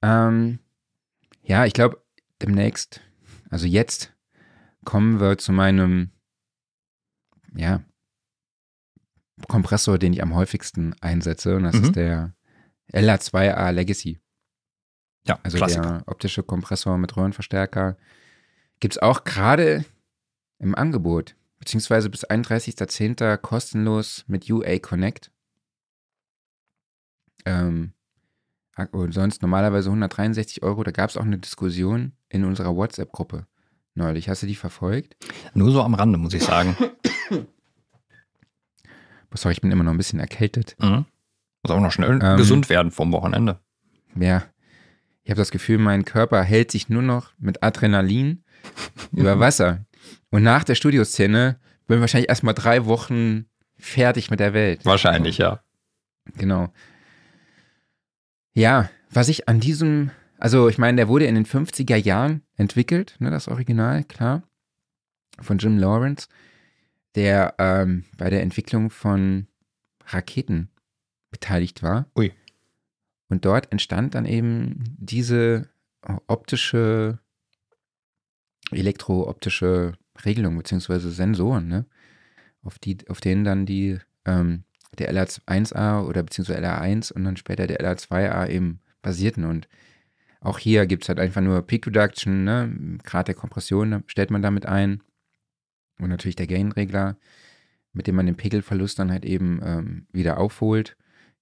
Ähm, ja, ich glaube, demnächst, also jetzt, kommen wir zu meinem, ja, Kompressor, den ich am häufigsten einsetze, und das Mhm. ist der LA2A Legacy. Ja, Also Klassiker. der optische Kompressor mit Röhrenverstärker. Gibt es auch gerade im Angebot, beziehungsweise bis 31.10. kostenlos mit UA Connect. Ähm, und sonst normalerweise 163 Euro. Da gab es auch eine Diskussion in unserer WhatsApp-Gruppe neulich. Hast du die verfolgt? Nur so am Rande, muss ich sagen. Sorry, ich bin immer noch ein bisschen erkältet. Mhm. Muss auch noch schnell Ähm. gesund werden vom Wochenende. Ja, ich habe das Gefühl, mein Körper hält sich nur noch mit Adrenalin über Wasser. Und nach der Studioszene bin ich wahrscheinlich erstmal drei Wochen fertig mit der Welt. Wahrscheinlich, ja. Genau. Ja, was ich an diesem, also ich meine, der wurde in den 50er Jahren entwickelt, ne, das Original, klar, von Jim Lawrence, der ähm, bei der Entwicklung von Raketen beteiligt war. Ui. Und dort entstand dann eben diese optische, elektrooptische Regelung beziehungsweise Sensoren, ne? auf, die, auf denen dann die, ähm, der LR1A oder beziehungsweise LR1 und dann später der LR2A eben basierten. Und auch hier gibt es halt einfach nur Peak Reduction, ne? Grad der Kompression da stellt man damit ein. Und natürlich der Gain-Regler, mit dem man den Pegelverlust dann halt eben ähm, wieder aufholt.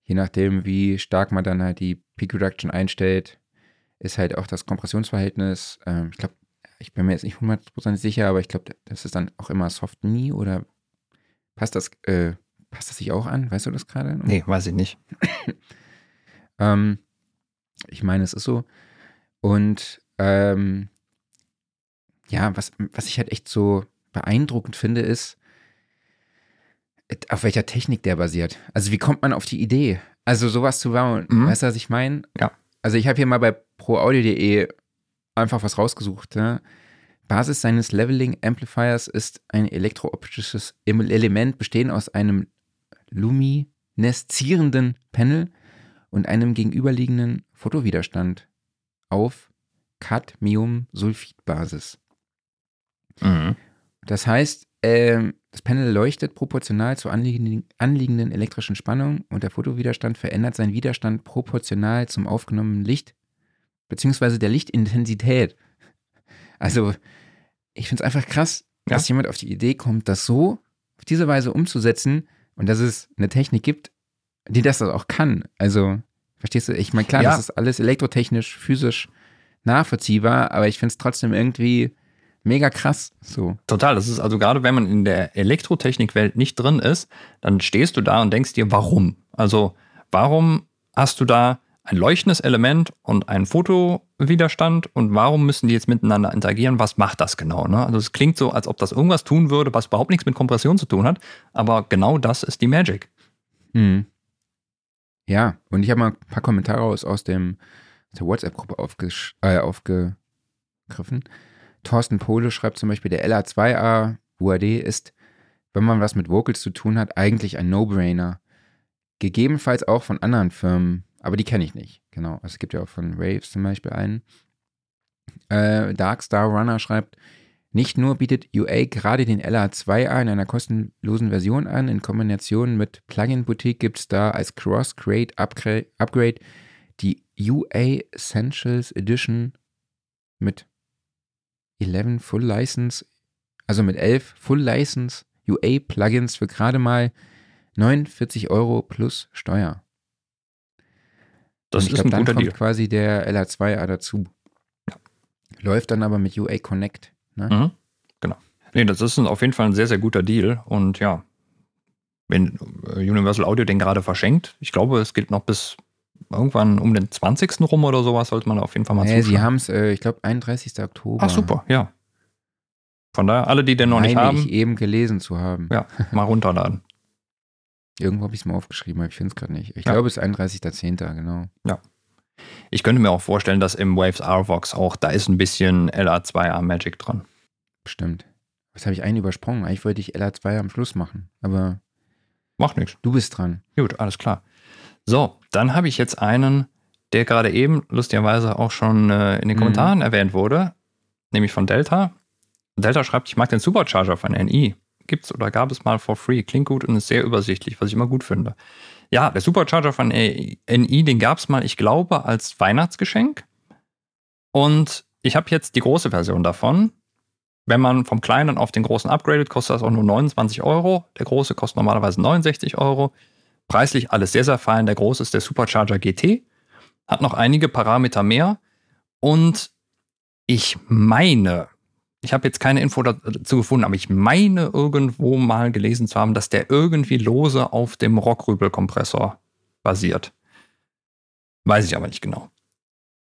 Je nachdem, wie stark man dann halt die Peak Reduction einstellt, ist halt auch das Kompressionsverhältnis. Ähm, ich glaube, ich bin mir jetzt nicht 100% sicher, aber ich glaube, das ist dann auch immer Soft Knee oder passt das, äh, passt das sich auch an? Weißt du das gerade? Nee, weiß ich nicht. Ähm, ich meine, es ist so. Und ähm, ja, was, was ich halt echt so beeindruckend finde, ist, auf welcher Technik der basiert. Also wie kommt man auf die Idee? Also sowas zu bauen. Mhm. Weißt du, was ich meine? Ja. Also ich habe hier mal bei proaudio.de einfach was rausgesucht. Ne? Basis seines Leveling Amplifiers ist ein elektrooptisches Element bestehend aus einem lumineszierenden Panel und einem gegenüberliegenden Fotowiderstand auf Cadmiumsulfidbasis. Mhm. Das heißt, ähm, das Panel leuchtet proportional zur anliegenden, anliegenden elektrischen Spannung und der Fotowiderstand verändert seinen Widerstand proportional zum aufgenommenen Licht beziehungsweise der Lichtintensität. Also, ich finde es einfach krass, ja. dass jemand auf die Idee kommt, das so auf diese Weise umzusetzen und dass es eine Technik gibt, die das auch kann. Also, verstehst du? Ich meine, klar, ja. das ist alles elektrotechnisch, physisch nachvollziehbar, aber ich finde es trotzdem irgendwie mega krass. So. Total. Das ist also gerade, wenn man in der Elektrotechnikwelt nicht drin ist, dann stehst du da und denkst dir, warum? Also, warum hast du da ein leuchtendes Element und einen Fotowiderstand und warum müssen die jetzt miteinander interagieren? Was macht das genau? Ne? Also es klingt so, als ob das irgendwas tun würde, was überhaupt nichts mit Kompression zu tun hat, aber genau das ist die Magic. Hm. Ja, und ich habe mal ein paar Kommentare aus, aus, dem, aus der WhatsApp-Gruppe äh, aufgegriffen. Thorsten Pole schreibt zum Beispiel, der LA2A UAD ist, wenn man was mit Vocals zu tun hat, eigentlich ein No-Brainer. Gegebenenfalls auch von anderen Firmen, aber die kenne ich nicht. Genau. Also es gibt ja auch von Waves zum Beispiel einen. Äh, Darkstar Runner schreibt, nicht nur bietet UA gerade den LA2A in einer kostenlosen Version an, in Kombination mit Plugin Boutique gibt es da als Cross-Grade Upgrade die UA Essentials Edition mit 11 Full License, also mit 11 Full License UA Plugins für gerade mal 49 Euro plus Steuer. Das ist glaub, ein dann guter kommt Deal. quasi der LA2A dazu. Ja. Läuft dann aber mit UA Connect. Ne? Mhm, genau. Nee, das ist auf jeden Fall ein sehr, sehr guter Deal. Und ja, wenn äh, Universal Audio den gerade verschenkt, ich glaube, es gilt noch bis irgendwann um den 20. rum oder sowas, sollte man auf jeden Fall mal nee, zuschauen. Sie haben es, äh, ich glaube, 31. Oktober. Ach, super, ja. Von daher, alle, die den noch Meine nicht haben. ich eben gelesen zu haben. Ja, mal runterladen. Irgendwo habe ich es mal aufgeschrieben, aber ich finde es gerade nicht. Ich ja. glaube, es ist 31.10., genau. Ja. Ich könnte mir auch vorstellen, dass im Waves R-Vox auch, da ist ein bisschen LA2A Magic dran. Bestimmt. Was habe ich einen übersprungen? Eigentlich wollte ich LA2 am Schluss machen, aber. Macht nichts. Du bist dran. Gut, alles klar. So, dann habe ich jetzt einen, der gerade eben lustigerweise auch schon äh, in den mhm. Kommentaren mhm. erwähnt wurde, nämlich von Delta. Delta schreibt, ich mag den Supercharger von NI. Gibt es oder gab es mal for free. Klingt gut und ist sehr übersichtlich, was ich immer gut finde. Ja, der Supercharger von NI, den gab es mal, ich glaube, als Weihnachtsgeschenk. Und ich habe jetzt die große Version davon. Wenn man vom kleinen auf den großen upgradet, kostet das auch nur 29 Euro. Der große kostet normalerweise 69 Euro. Preislich alles sehr, sehr fein. Der große ist der Supercharger GT. Hat noch einige Parameter mehr. Und ich meine, ich habe jetzt keine Info dazu gefunden, aber ich meine irgendwo mal gelesen zu haben, dass der irgendwie lose auf dem Rockrübel-Kompressor basiert. Weiß ich aber nicht genau.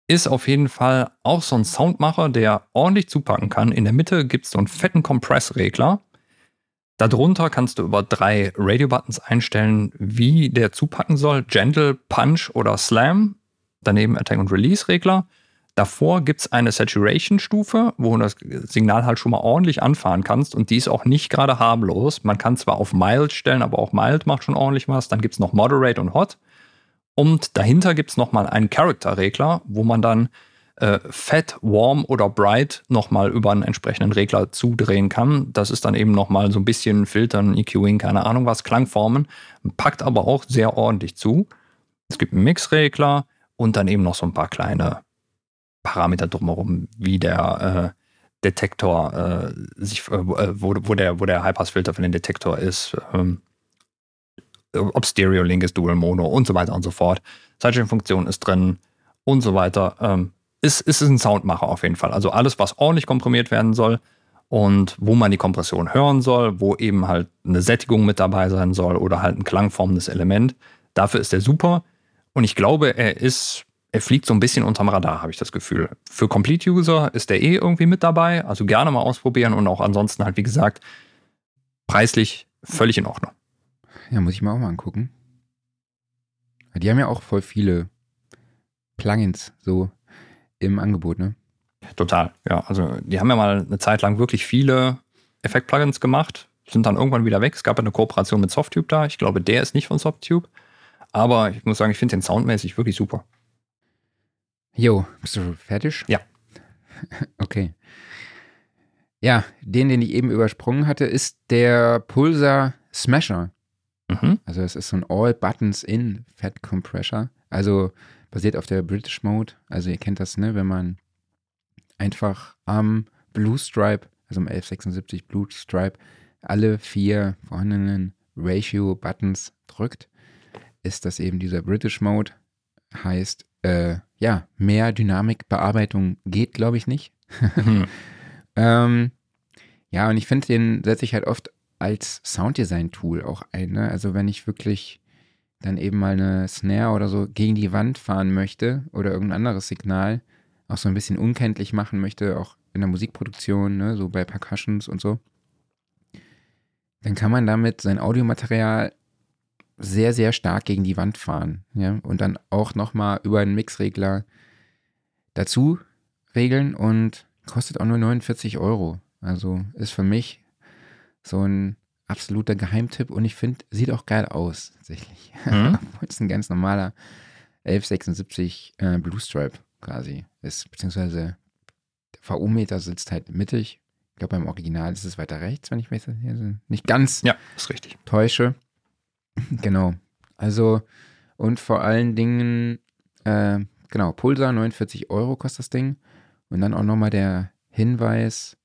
Ist auf jeden Fall auch so ein Soundmacher, der ordentlich zupacken kann. In der Mitte gibt es so einen fetten Kompressregler. Darunter kannst du über drei Radio-Buttons einstellen, wie der zupacken soll. Gentle, Punch oder Slam. Daneben Attack- und Release-Regler. Davor gibt es eine Saturation-Stufe, wo du das Signal halt schon mal ordentlich anfahren kannst und die ist auch nicht gerade harmlos. Man kann zwar auf Mild stellen, aber auch Mild macht schon ordentlich was. Dann gibt es noch Moderate und Hot. Und dahinter gibt es nochmal einen Character-Regler, wo man dann äh, Fat, Warm oder Bright nochmal über einen entsprechenden Regler zudrehen kann. Das ist dann eben nochmal so ein bisschen Filtern, EQing, keine Ahnung was, Klangformen, packt aber auch sehr ordentlich zu. Es gibt einen Mixregler und dann eben noch so ein paar kleine Parameter drumherum, wie der äh, Detektor äh, sich, äh, wo, wo, der, wo der Highpass-Filter für den Detektor ist, ähm, ob Stereo Link ist, Dual Mono und so weiter und so fort. Sidechain-Funktion ist drin und so weiter. Ähm, ist, ist ein Soundmacher auf jeden Fall. Also alles, was ordentlich komprimiert werden soll und wo man die Kompression hören soll, wo eben halt eine Sättigung mit dabei sein soll oder halt ein klangformendes Element. Dafür ist er super. Und ich glaube, er ist er fliegt so ein bisschen unterm Radar, habe ich das Gefühl. Für Complete-User ist der eh irgendwie mit dabei, also gerne mal ausprobieren und auch ansonsten halt, wie gesagt, preislich völlig in Ordnung. Ja, muss ich mir auch mal angucken. Die haben ja auch voll viele Plugins so im Angebot, ne? Total, ja. Also die haben ja mal eine Zeit lang wirklich viele Effekt-Plugins gemacht, sind dann irgendwann wieder weg. Es gab ja eine Kooperation mit Softtube da. Ich glaube, der ist nicht von Softtube. Aber ich muss sagen, ich finde den soundmäßig wirklich super. Jo, bist du fertig? Ja. Okay. Ja, den, den ich eben übersprungen hatte, ist der Pulsar Smasher. Mhm. Also es ist so ein All Buttons in Fat Compressor. Also basiert auf der British Mode. Also ihr kennt das, ne, wenn man einfach am Blue Stripe, also am 1176 Blue Stripe, alle vier vorhandenen Ratio Buttons drückt, ist das eben dieser British Mode. Heißt, äh, ja, mehr Dynamikbearbeitung geht, glaube ich, nicht. Mhm. Ähm, ja, und ich finde, den setze ich halt oft als Sounddesign-Tool auch ein. Ne? Also wenn ich wirklich dann eben mal eine Snare oder so gegen die Wand fahren möchte oder irgendein anderes Signal auch so ein bisschen unkenntlich machen möchte, auch in der Musikproduktion, ne? so bei Percussions und so, dann kann man damit sein Audiomaterial sehr, sehr stark gegen die Wand fahren. Ja? Und dann auch nochmal über einen Mixregler dazu regeln und kostet auch nur 49 Euro. Also ist für mich so ein absoluter Geheimtipp und ich finde, sieht auch geil aus, tatsächlich. Mhm. Obwohl es ein ganz normaler 1176 äh, Blue Stripe quasi ist, beziehungsweise der VU-Meter sitzt halt mittig. Ich glaube, beim Original ist es weiter rechts, wenn ich mich nicht ganz Ja, ist richtig. täusche. Genau. Also, und vor allen Dingen, äh, genau, Pulsar, 49 Euro kostet das Ding. Und dann auch nochmal der Hinweis,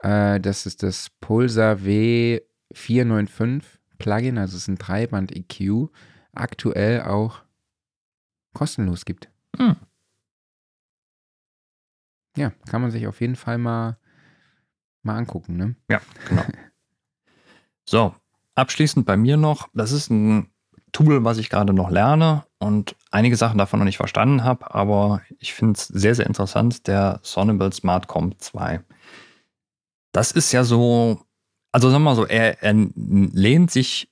äh, das ist das Pulsar W495 Plugin, also es ist ein Dreiband-EQ, aktuell auch kostenlos gibt. Hm. Ja, kann man sich auf jeden Fall mal, mal angucken, ne? Ja, genau. So, abschließend bei mir noch, das ist ein Tool, was ich gerade noch lerne und einige Sachen davon noch nicht verstanden habe, aber ich finde es sehr, sehr interessant, der Sonable Smart Comp 2. Das ist ja so, also sagen wir mal so, er, er lehnt sich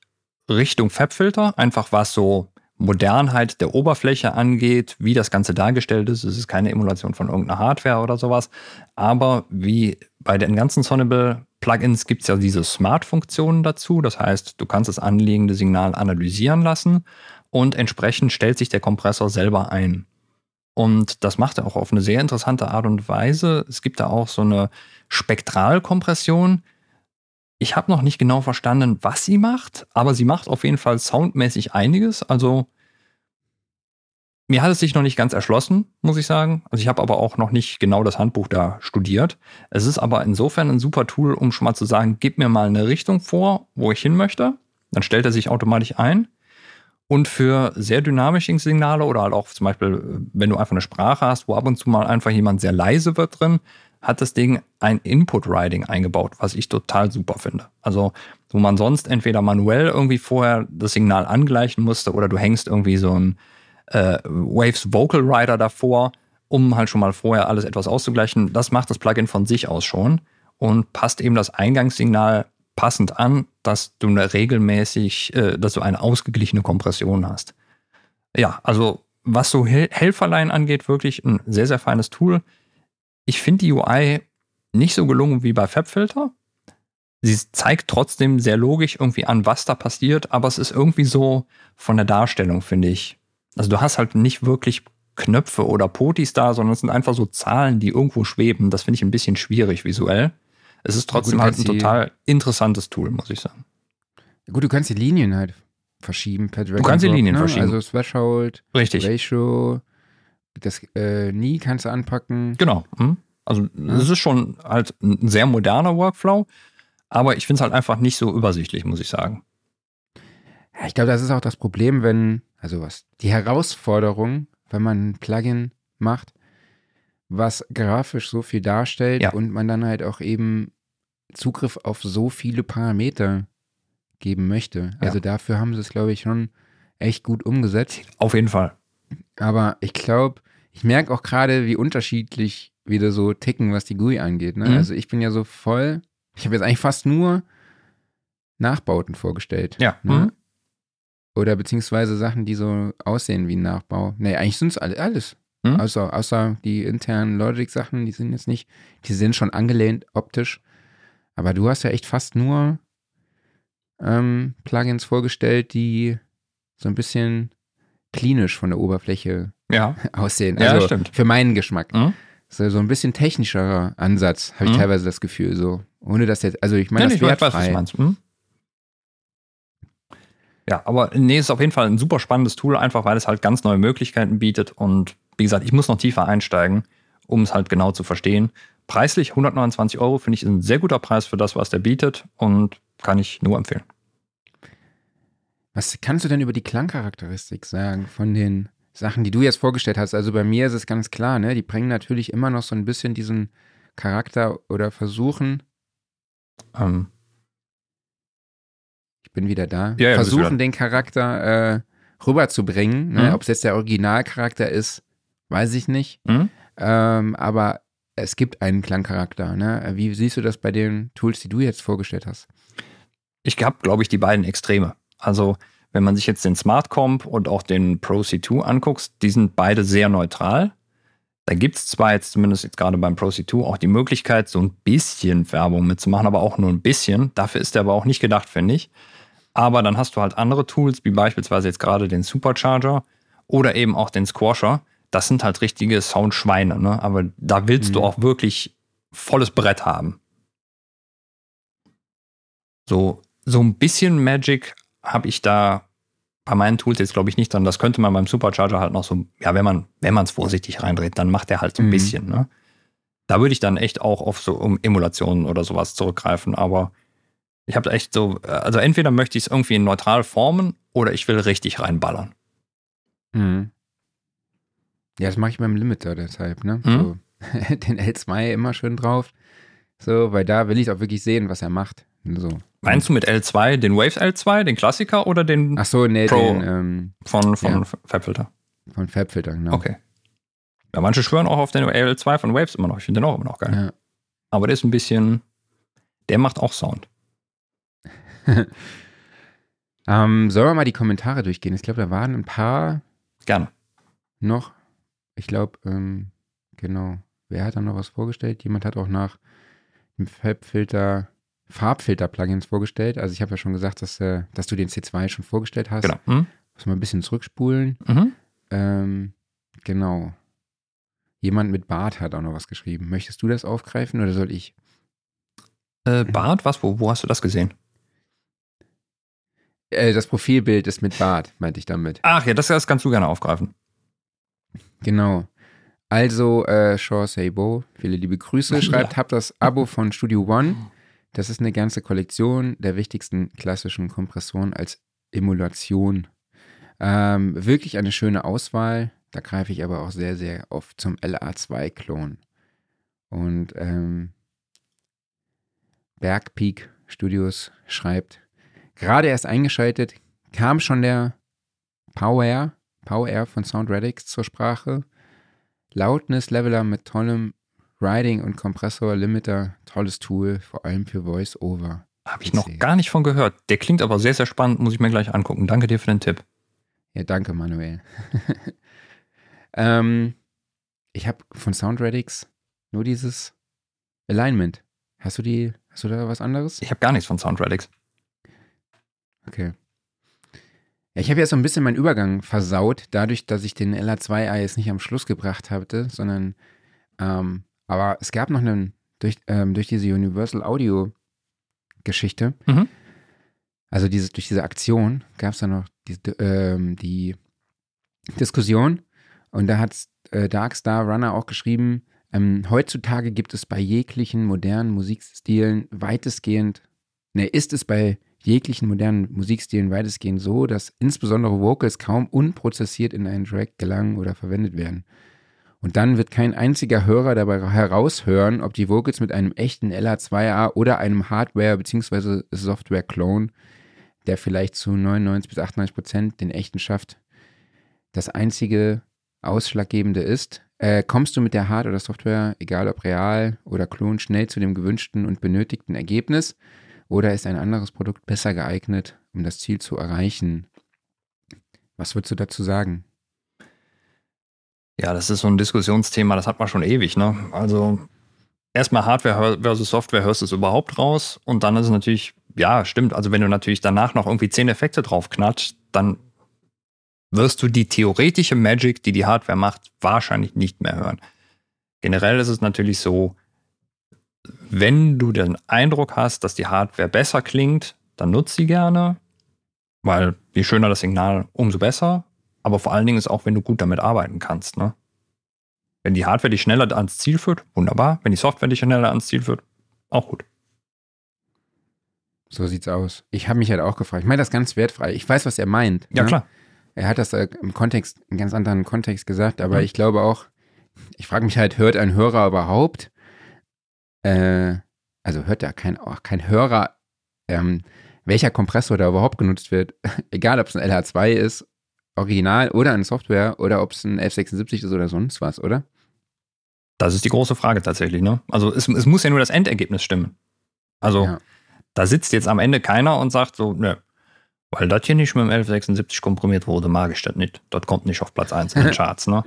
Richtung Fabfilter, einfach was so Modernheit der Oberfläche angeht, wie das Ganze dargestellt ist. Es ist keine Emulation von irgendeiner Hardware oder sowas. Aber wie bei den ganzen Sonable Plugins gibt es ja diese Smart-Funktionen dazu. Das heißt, du kannst das anliegende Signal analysieren lassen und entsprechend stellt sich der Kompressor selber ein. Und das macht er auch auf eine sehr interessante Art und Weise. Es gibt da auch so eine Spektralkompression. Ich habe noch nicht genau verstanden, was sie macht, aber sie macht auf jeden Fall soundmäßig einiges. Also mir hat es sich noch nicht ganz erschlossen, muss ich sagen. Also ich habe aber auch noch nicht genau das Handbuch da studiert. Es ist aber insofern ein super Tool, um schon mal zu sagen, gib mir mal eine Richtung vor, wo ich hin möchte. Dann stellt er sich automatisch ein. Und für sehr dynamische Signale oder halt auch zum Beispiel, wenn du einfach eine Sprache hast, wo ab und zu mal einfach jemand sehr leise wird drin, hat das Ding ein Input-Riding eingebaut, was ich total super finde. Also, wo man sonst entweder manuell irgendwie vorher das Signal angleichen musste oder du hängst irgendwie so ein äh, Waves Vocal Rider davor, um halt schon mal vorher alles etwas auszugleichen. Das macht das Plugin von sich aus schon und passt eben das Eingangssignal passend an, dass du eine regelmäßig, äh, dass du eine ausgeglichene Kompression hast. Ja, also was so Hel Helferlein angeht, wirklich ein sehr, sehr feines Tool. Ich finde die UI nicht so gelungen wie bei FabFilter. Sie zeigt trotzdem sehr logisch irgendwie an, was da passiert, aber es ist irgendwie so von der Darstellung, finde ich. Also du hast halt nicht wirklich Knöpfe oder Potis da, sondern es sind einfach so Zahlen, die irgendwo schweben. Das finde ich ein bisschen schwierig visuell. Es ist trotzdem gut, halt ein total interessantes Tool, muss ich sagen. Gut, du kannst die Linien halt verschieben per Drag Du kannst die Drop, Linien ne? verschieben. Also Threshold, Richtig. Ratio, das äh, Nie kannst du anpacken. Genau. Hm? Also es ist schon halt ein sehr moderner Workflow, aber ich finde es halt einfach nicht so übersichtlich, muss ich sagen. Ja, ich glaube, das ist auch das Problem, wenn, also was, die Herausforderung, wenn man ein Plugin macht, was grafisch so viel darstellt Ja. und man dann halt auch eben Zugriff auf so viele Parameter geben möchte. Also dafür haben sie es, glaube ich, schon echt gut umgesetzt. Auf jeden Fall. Aber ich glaube, ich merke auch gerade, wie unterschiedlich wieder so ticken, was die GUI angeht. Ne? Mhm. Also ich bin ja so voll, ich habe jetzt eigentlich fast nur Nachbauten vorgestellt. Ja. Ne? Mhm. Oder beziehungsweise Sachen, die so aussehen wie ein Nachbau. Nee, eigentlich sind es alle, alles. Mhm. Außer, außer die internen Logic-Sachen, die sind jetzt nicht, die sind schon angelehnt optisch. Aber du hast ja echt fast nur ähm, Plugins vorgestellt, die so ein bisschen klinisch von der Oberfläche Ja. aussehen. Ja, Also stimmt. für meinen Geschmack. Mhm. So, so ein bisschen technischerer Ansatz, habe ich Mhm. teilweise das Gefühl, so. Ohne dass jetzt, also ich meine, Ja, das ich weiß, was du meinst. Hm? Ja, aber nee, ist auf jeden Fall ein super spannendes Tool, einfach weil es halt ganz neue Möglichkeiten bietet. Und wie gesagt, ich muss noch tiefer einsteigen, um es halt genau zu verstehen. Preislich 129 Euro finde ich ist ein sehr guter Preis für das, was der bietet und kann ich nur empfehlen. Was kannst du denn über die Klangcharakteristik sagen von den Sachen, die du jetzt vorgestellt hast? Also bei mir ist es ganz klar, ne? Die bringen natürlich immer noch so ein bisschen diesen Charakter oder versuchen, Ähm, ich bin wieder da, Ja, ja, versuchen wieder- den Charakter äh, rüberzubringen. Ne? Mhm. Ob es jetzt der Originalcharakter ist, weiß ich nicht. hm? Ähm, aber es gibt einen Klangcharakter. Ne? Wie siehst du das bei den Tools, die du jetzt vorgestellt hast? Ich habe, glaube ich, die beiden Extreme. Also, wenn man sich jetzt den Smart Comp und auch den Pro C2 anguckt, die sind beide sehr neutral. Da gibt es zwar jetzt zumindest jetzt gerade beim Pro C2 auch die Möglichkeit, so ein bisschen Werbung mitzumachen, aber auch nur ein bisschen. Dafür ist der aber auch nicht gedacht, finde ich. Aber dann hast du halt andere Tools, wie beispielsweise jetzt gerade den Supercharger oder eben auch den Squasher. Das sind halt richtige Soundschweine, ne? Aber da willst du Mhm. auch wirklich volles Brett haben. So, so ein bisschen Magic habe ich da bei meinen Tools jetzt, glaube ich, nicht dran. Das könnte man beim Supercharger halt noch so, ja, wenn man, wenn man es vorsichtig reindreht, dann macht er halt so ein Mhm. bisschen, ne? Da würde ich dann echt auch auf so um Emulationen oder sowas zurückgreifen, aber ich habe echt so, also entweder möchte ich es irgendwie neutral formen oder ich will richtig reinballern. Mhm. Ja, das mache ich beim Limiter deshalb, ne? Mhm. So, den L2 immer schön drauf. So, weil da will ich auch wirklich sehen, was er macht. So. Meinst du mit L2 den Waves L2, den Klassiker oder den Ach so, nee, Pro. den ähm, von, von Ja. Fabfilter? von Fabfilter, genau. Okay. Ja, manche schwören auch auf den L2 von Waves immer noch. Ich finde den auch immer noch geil. Ja. Aber der ist ein bisschen, der macht auch Sound. Ähm, sollen wir mal die Kommentare durchgehen? Ich glaube, da waren ein paar Gerne. noch. Ich glaube, ähm, genau. Wer hat da noch was vorgestellt? Jemand hat auch nach dem Fabfilter Farbfilter-Plugins vorgestellt. Also ich habe ja schon gesagt, dass, äh, dass du den C2 schon vorgestellt hast. Genau. Hm? Muss mal ein bisschen zurückspulen. Mhm. Ähm, genau. Jemand mit Bart hat auch noch was geschrieben. Möchtest du das aufgreifen oder soll ich? Äh, Bart, was? Wo, wo hast du das gesehen? Äh, das Profilbild ist mit Bart, meinte ich damit. Ach ja, das, das kannst du gerne aufgreifen. Genau. Also, äh, Shaw Seibo, viele liebe Grüße, Ja. schreibt, habt das Abo von Studio One. Das ist eine ganze Kollektion der wichtigsten klassischen Kompressoren als Emulation. Ähm, wirklich eine schöne Auswahl. Da greife ich aber auch sehr, sehr oft zum LA2-Klon. Und ähm, Bergpeak Studios schreibt, gerade erst eingeschaltet, kam schon der Power, Power von Sound Radix zur Sprache. Loudness Leveler mit tollem Riding und Kompressor Limiter, tolles Tool, vor allem für Voice-Over. Habe ich noch gar nicht von gehört. Der klingt aber sehr, sehr spannend, muss ich mir gleich angucken. Danke dir für den Tipp. Ja, danke, Manuel. ähm, ich habe von Sound Radix nur dieses Alignment. Hast du die, hast du da was anderes? Ich habe gar nichts von Soundradix. Okay. Ja, ich habe jetzt so ein bisschen meinen Übergang versaut, dadurch, dass ich den LA2A jetzt nicht am Schluss gebracht hatte, sondern, ähm, aber es gab noch einen, durch, ähm, durch diese Universal Audio Geschichte, Mhm. also diese, durch diese Aktion gab es dann noch die, ähm, die Diskussion und da hat äh, Darkstar Runner auch geschrieben, ähm, heutzutage gibt es bei jeglichen modernen Musikstilen weitestgehend, ne, ist es bei jeglichen modernen Musikstilen weitestgehend so, dass insbesondere Vocals kaum unprozessiert in einen Track gelangen oder verwendet werden. Und dann wird kein einziger Hörer dabei heraushören, ob die Vocals mit einem echten LA2A oder einem Hardware- bzw. Software-Clone, der vielleicht zu 99 bis 98 Prozent den echten schafft, das einzige Ausschlaggebende ist, äh, kommst du mit der Hard- oder Software, egal ob real oder Klon, schnell zu dem gewünschten und benötigten Ergebnis oder ist ein anderes Produkt besser geeignet, um das Ziel zu erreichen? Was würdest du dazu sagen? Ja, das ist so ein Diskussionsthema, das hat man schon ewig, ne? Also erstmal Hardware versus Software hörst du es überhaupt raus und dann ist es natürlich, ja, stimmt, also wenn du natürlich danach noch irgendwie zehn Effekte drauf knatscht, dann wirst du die theoretische Magic, die die Hardware macht, wahrscheinlich nicht mehr hören. Generell ist es natürlich so, wenn du den Eindruck hast, dass die Hardware besser klingt, dann nutzt sie gerne, weil je schöner das Signal, umso besser. Aber vor allen Dingen ist auch, wenn du gut damit arbeiten kannst. Ne? Wenn die Hardware dich schneller ans Ziel führt, wunderbar. Wenn die Software dich schneller ans Ziel führt, auch gut. So sieht's aus. Ich habe mich halt auch gefragt. Ich meine das ganz wertfrei. Ich weiß, was er meint. Ja, ne? klar. Er hat das äh, im Kontext, in ganz anderen Kontext gesagt, aber Mhm. ich glaube auch, ich frage mich halt, hört ein Hörer überhaupt, äh, also hört da kein, auch kein Hörer, ähm, welcher Kompressor da überhaupt genutzt wird, egal ob es ein LH2 ist, Original oder eine Software oder ob es ein 1176 ist oder sonst was, oder? Das ist die große Frage tatsächlich. Ne? Also es, es muss ja nur das Endergebnis stimmen. Also Ja. da sitzt jetzt am Ende keiner und sagt so, nö, weil das hier nicht mit dem 1176 komprimiert wurde, mag ich das nicht. Das kommt nicht auf Platz 1 in den Charts. Ne?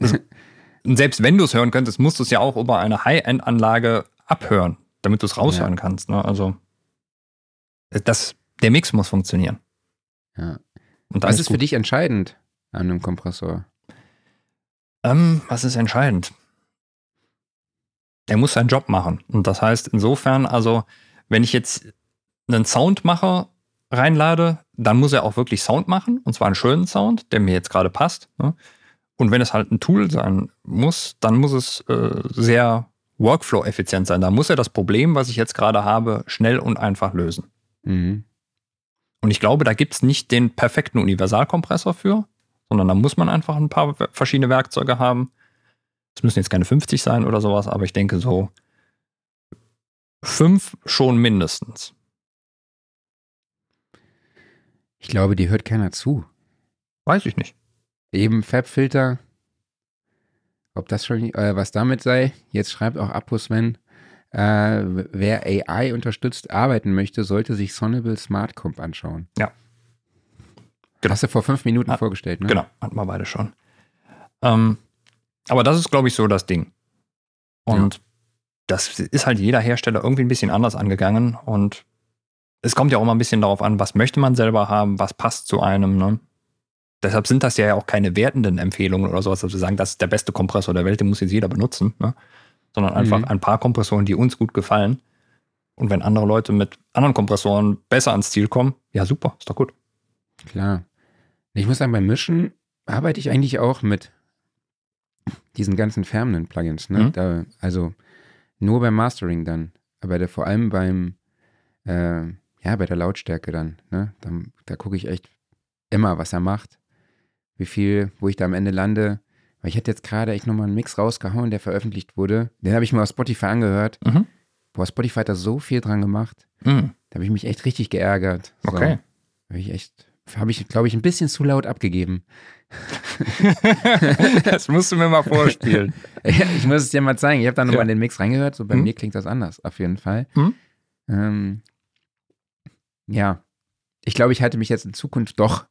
Also, und selbst wenn du es hören könntest, musst du es ja auch über eine High-End-Anlage abhören, damit du es raushören kannst. Ne? Also das, der Mix muss funktionieren. Ja. Und Was ist für gut. dich entscheidend an einem Kompressor? Ähm, was ist entscheidend? Er muss seinen Job machen. Und das heißt insofern, also, wenn ich jetzt einen Soundmacher reinlade, dann muss er auch wirklich Sound machen. Und zwar einen schönen Sound, der mir jetzt gerade passt. Ne? Und wenn es halt ein Tool sein muss, dann muss es äh, sehr Workflow-effizient sein. Da muss er das Problem, was ich jetzt gerade habe, schnell und einfach lösen. Mhm. Und ich glaube, da gibt es nicht den perfekten Universalkompressor für, sondern da muss man einfach ein paar verschiedene Werkzeuge haben. Es müssen jetzt keine 50 sein oder sowas, aber ich denke so fünf schon mindestens. Ich glaube, die hört keiner zu. Weiß ich nicht. Eben Fabfilter. Ob das schon, äh, was damit sei. Jetzt schreibt auch Apo Sven, äh, wer AI unterstützt arbeiten möchte, sollte sich Sonnable Smart Comp anschauen. Ja. Genau. Hast du vor fünf Minuten Ah, vorgestellt, ne? Genau, hatten wir beide schon. Ähm, aber das ist, glaube ich, so das Ding. Und das ist halt jeder Hersteller irgendwie ein bisschen anders angegangen. Und es kommt ja auch mal ein bisschen darauf an, was möchte man selber haben, was passt zu einem. Ne? Deshalb sind das ja auch keine wertenden Empfehlungen oder sowas, dass wir sagen, das ist der beste Kompressor der Welt, den muss jetzt jeder benutzen. Ne? Sondern einfach Mhm. ein paar Kompressoren, die uns gut gefallen. Und wenn andere Leute mit anderen Kompressoren besser ans Ziel kommen, ja super, ist doch gut. Klar. Ich muss sagen, beim Mischen arbeite ich eigentlich auch mit diesen ganzen färbenden Plugins. Ne? Mhm. Da, also nur beim Mastering dann, aber der, vor allem beim, äh, ja, bei der Lautstärke dann. Ne? Da, da gucke ich echt immer, was er macht, wie viel, wo ich da am Ende lande. Weil ich hätte jetzt gerade echt nochmal einen Mix rausgehauen, der veröffentlicht wurde. Den habe ich mir auf Spotify angehört. Mhm. Boah, Spotify hat da so viel dran gemacht. Mhm. Da habe ich mich echt richtig geärgert. So. Okay. Habe ich echt, habe ich, glaube ich, ein bisschen zu laut abgegeben. das musst du mir mal vorspielen. Ich muss es dir mal zeigen. Ich habe da nochmal Ja. in den Mix reingehört. So bei Mhm. mir klingt das anders, auf jeden Fall. Mhm. Ähm, ja, ich glaube, ich halte mich jetzt in Zukunft doch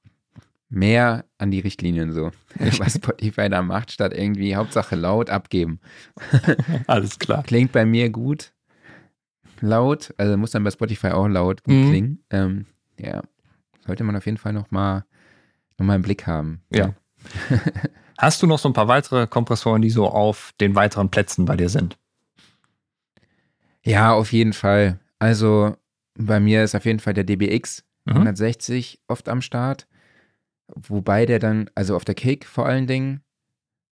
mehr an die Richtlinien so, was Spotify da macht, statt irgendwie Hauptsache laut abgeben. Alles klar. Klingt bei mir gut laut, also muss dann bei Spotify auch laut gut Mhm. klingen. Ähm, ja, sollte man auf jeden Fall noch mal, noch mal im Blick haben. Ja. Hast du noch so ein paar weitere Kompressoren, die so auf den weiteren Plätzen bei dir sind? Ja, auf jeden Fall. Also bei mir ist auf jeden Fall der DBX Mhm. 160 oft am Start. Wobei der dann, also auf der Kick vor allen Dingen,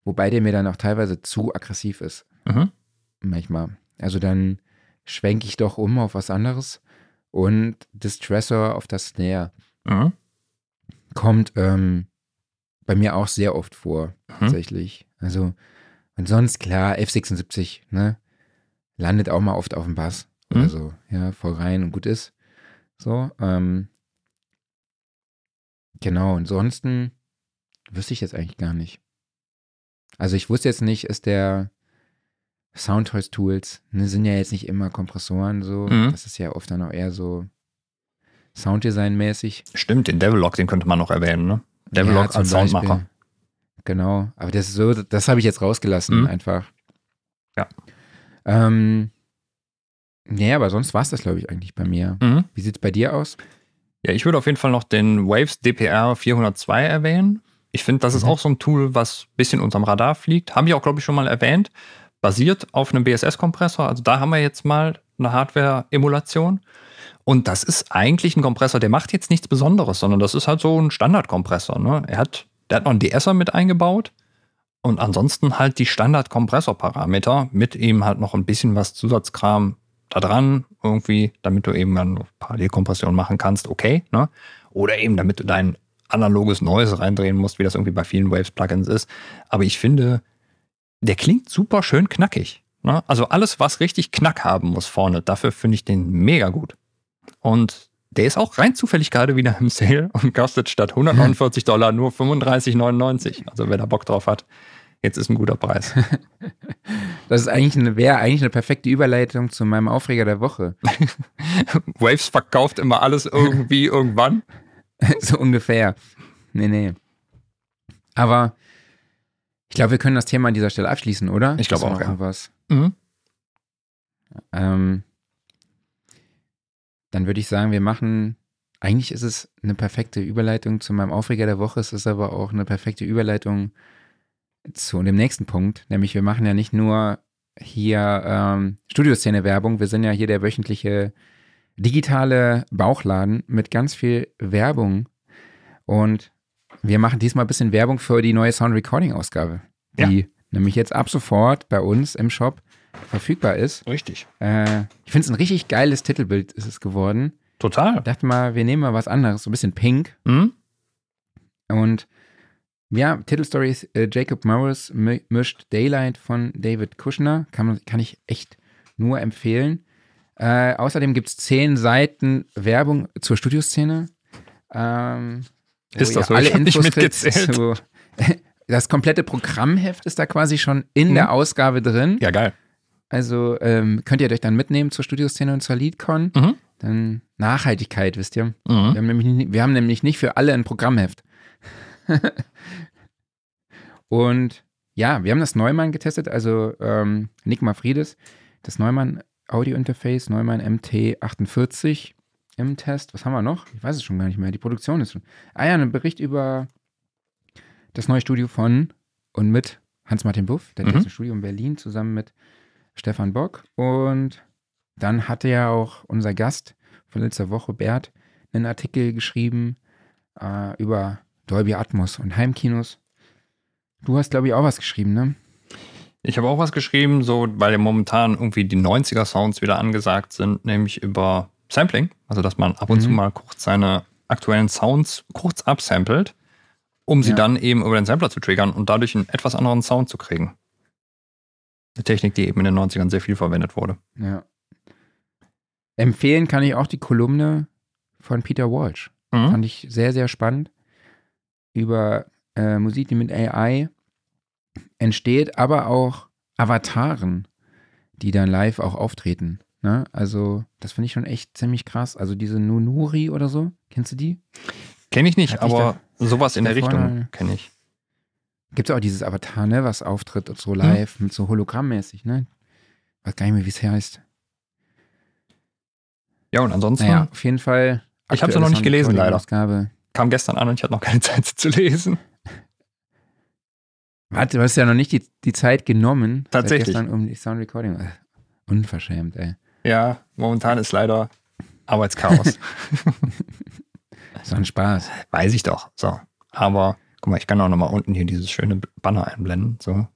wobei der mir dann auch teilweise zu aggressiv ist. Mhm. Manchmal. Also dann schwenke ich doch um auf was anderes. Und Distressor auf das Snare Mhm. kommt ähm, bei mir auch sehr oft vor, Mhm. tatsächlich. Also, und sonst, klar, F76, ne? Landet auch mal oft auf dem Bass Mhm. oder so, ja, voll rein und gut ist. So, ähm, genau, ansonsten wüsste ich jetzt eigentlich gar nicht. Also, ich wusste jetzt nicht, ist der Soundtoys Tools, ne, sind ja jetzt nicht immer Kompressoren so. Mhm. Das ist ja oft dann auch eher so Sounddesign-mäßig. Stimmt, den Devilock, den könnte man noch erwähnen, ne? Devilock zum als Soundmacher. Beispiel. Genau, aber das ist so, das habe ich jetzt rausgelassen, Mhm. einfach. Ja. Ähm, nee, aber sonst war es das, glaube ich, eigentlich bei mir. Mhm. Wie sieht es bei dir aus? Ja, ich würde auf jeden Fall noch den Waves DPR 402 erwähnen. Ich finde, das ist Mhm. auch so ein Tool, was ein bisschen unterm Radar fliegt. Habe ich auch, glaube ich, schon mal erwähnt. Basiert auf einem BSS-Kompressor. Also da haben wir jetzt mal eine Hardware-Emulation. Und das ist eigentlich ein Kompressor, der macht jetzt nichts Besonderes, sondern das ist halt so ein Standardkompressor. Ne? Er hat, der hat noch einen DSer mit eingebaut und ansonsten halt die Standard-Kompressorparameter mit eben halt noch ein bisschen was Zusatzkram da dran, irgendwie, damit du eben dann Parallelkompression machen kannst, okay. Ne? Oder eben, damit du dein analoges Neues reindrehen musst, wie das irgendwie bei vielen Waves-Plugins ist. Aber ich finde, der klingt super schön knackig. Ne? Also alles, was richtig Knack haben muss vorne, dafür finde ich den mega gut. Und der ist auch rein zufällig gerade wieder im Sale und kostet statt 149 Dollar nur 35,99. Also wer da Bock drauf hat, jetzt ist ein guter Preis. Das ist eigentlich eine, wäre eigentlich eine perfekte Überleitung zu meinem Aufreger der Woche. Waves verkauft immer alles irgendwie irgendwann. so ungefähr. Nee, nee. Aber ich glaube, wir können das Thema an dieser Stelle abschließen, oder? Ich glaube auch, ja. Was? Mhm. Ähm, dann würde ich sagen, wir machen. Eigentlich ist es eine perfekte Überleitung zu meinem Aufreger der Woche. Es ist aber auch eine perfekte Überleitung zu dem nächsten Punkt. Nämlich, wir machen ja nicht nur hier ähm, Studioszene-Werbung. Wir sind ja hier der wöchentliche digitale Bauchladen mit ganz viel Werbung. Und wir machen diesmal ein bisschen Werbung für die neue Sound Recording-Ausgabe, die nämlich jetzt ab sofort bei uns im Shop verfügbar ist. Richtig. Äh, ich finde es ein richtig geiles Titelbild ist es geworden. Total. Ich dachte mal, wir nehmen mal was anderes, so ein bisschen pink. Mhm. Und ja, Titelstory ist äh, Jacob Morris mi- mischt Daylight von David Kushner. Kann, kann ich echt nur empfehlen. Äh, außerdem gibt es zehn Seiten Werbung zur Studioszene. Ähm, Ist das so? Ich hab nicht mitgezählt. zu- das komplette Programmheft ist da quasi schon in Mhm. der Ausgabe drin. Ja, geil. Also ähm, könnt ihr euch dann mitnehmen zur Studioszene und zur LeadCon. Mhm. Dann Nachhaltigkeit, wisst ihr. Wir Mhm. haben, nämlich, wir haben nämlich nicht für alle ein Programmheft. und ja, wir haben das Neumann getestet, also ähm, Nick Mafridis, das Neumann Audio Interface, Neumann MT48 im Test. Was haben wir noch? Ich weiß es schon gar nicht mehr. Die Produktion ist schon. Ah ja, ein Bericht über das neue Studio von und mit Hans-Martin Buff, der Mhm. mhm. Studio in Berlin, zusammen mit Stefan Bock. Und dann hatte ja auch unser Gast von letzter Woche, Bert, einen Artikel geschrieben äh, über Dolby Atmos und Heimkinos. Du hast, glaube ich, auch was geschrieben, ne? Ich habe auch was geschrieben, so, weil ja momentan irgendwie die 90er Sounds wieder angesagt sind, nämlich über Sampling. Also, dass man ab und zu Mhm. mal kurz seine aktuellen Sounds kurz absamplet, um sie Ja. dann eben über den Sampler zu triggern und dadurch einen etwas anderen Sound zu kriegen. Eine Technik, die eben in den 90ern sehr viel verwendet wurde. Ja. Empfehlen kann ich auch die Kolumne von Peter Walsh. Mhm. Fand ich sehr, sehr spannend. Über äh, Musik, die mit AI entsteht, aber auch Avataren, die dann live auch auftreten. Ne? Also, das finde ich schon echt ziemlich krass. Also, diese Nunuri oder so, kennst du die? Kenne ich nicht, Hat aber sowas in da der Richtung kenne ich. Gibt es auch dieses Avatar, ne, was auftritt Hm. so live, mit so hologrammmäßig, ne? Weiß gar nicht mehr, wie es heißt. Ja, und ansonsten Naja, auf jeden Fall. Ich ja aktuelle noch nicht gelesen, leider. Kam gestern an und ich hatte noch keine Zeit zu lesen. Warte, du hast ja noch nicht die, die Zeit genommen. Tatsächlich. Gestern um die Sound Recording. Unverschämt, ey. Ja, momentan ist leider Arbeitschaos. So ein Spaß. Weiß ich doch. So. Aber guck mal, ich kann auch noch mal unten hier dieses schöne Banner einblenden. So.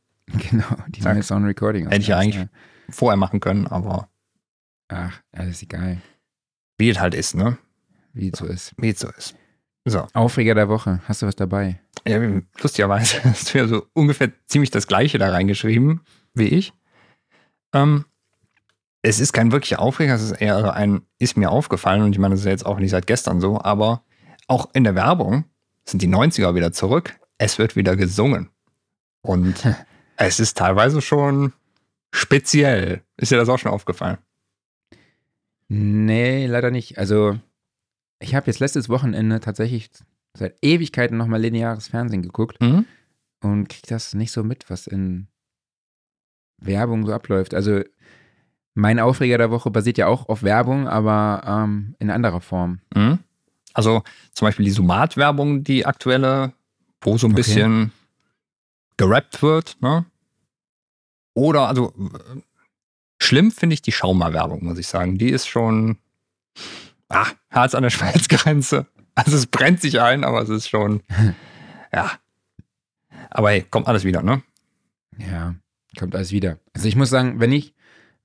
Genau, die Zack. neue Sound Recording. Hätte ich ja eigentlich vorher machen können, aber Ach, alles egal, wie es halt ist, ne? wie es so ist. Wie es so ist. So. Aufreger der Woche. Hast du was dabei? Ja, lustigerweise hast du ja so ungefähr ziemlich das Gleiche da reingeschrieben wie ich. Ähm, es ist kein wirklicher Aufreger, es ist eher ein, ist mir aufgefallen und ich meine, das ist ja jetzt auch nicht seit gestern so, aber auch in der Werbung sind die 90er wieder zurück. Es wird wieder gesungen. Und es ist teilweise schon speziell. Ist dir das auch schon aufgefallen? Nee, leider nicht. Also, ich habe jetzt letztes Wochenende tatsächlich seit Ewigkeiten nochmal lineares Fernsehen geguckt Mhm. und krieg das nicht so mit, was in Werbung so abläuft. Also, mein Aufreger der Woche basiert ja auch auf Werbung, aber ähm, in anderer Form. Mhm. Also zum Beispiel die Sumat-Werbung, die aktuelle, wo so ein Okay. bisschen gerappt wird, ne? Oder, also, schlimm finde ich die Schauma-Werbung, muss ich sagen. Die ist schon, ah, Herz an der Schmerzgrenze. Also, es brennt sich ein, aber es ist schon, ja. Aber hey, kommt alles wieder, ne? Ja, kommt alles wieder. Also ich muss sagen, wenn ich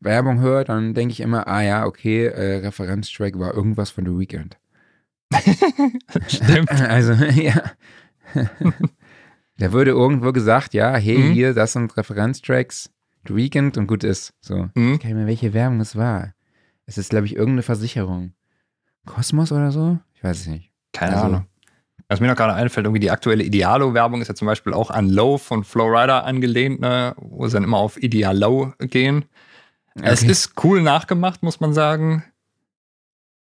Werbung höre, dann denke ich immer, ah ja, okay, äh, Referenztrack war irgendwas von The Weeknd. Stimmt. Also, ja. da würde irgendwo gesagt, ja, hey, Mhm. hier, das sind Referenztracks, The Weeknd und gut ist. So. Mhm. Ich kann nicht mehr, welche Werbung es war. Es ist, glaube ich, irgendeine Versicherung. Kosmos oder so? Ich weiß es nicht. Keine Also- Ahnung. Was mir noch gerade einfällt, irgendwie die aktuelle Idealo-Werbung ist ja zum Beispiel auch an Low von Flowrider angelehnt, ne? wo sie dann immer auf Ideal Low gehen. Es Okay. ist cool nachgemacht, muss man sagen.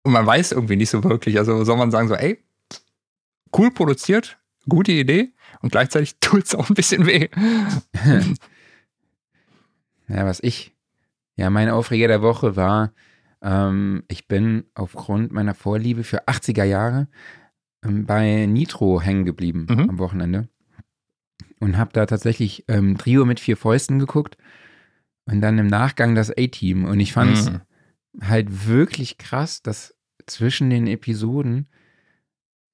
Und man weiß irgendwie nicht so wirklich. Also soll man sagen so, ey, cool produziert, gute Idee und gleichzeitig tut es auch ein bisschen weh. Ja, was ich, ja, mein Aufreger der Woche war, ähm, ich bin aufgrund meiner Vorliebe für 80er Jahre ähm, bei Nitro hängen geblieben Mhm. am Wochenende und habe da tatsächlich ähm, Trio mit vier Fäusten geguckt und dann im Nachgang das A-Team und ich fand es Mhm. halt wirklich krass, dass zwischen den Episoden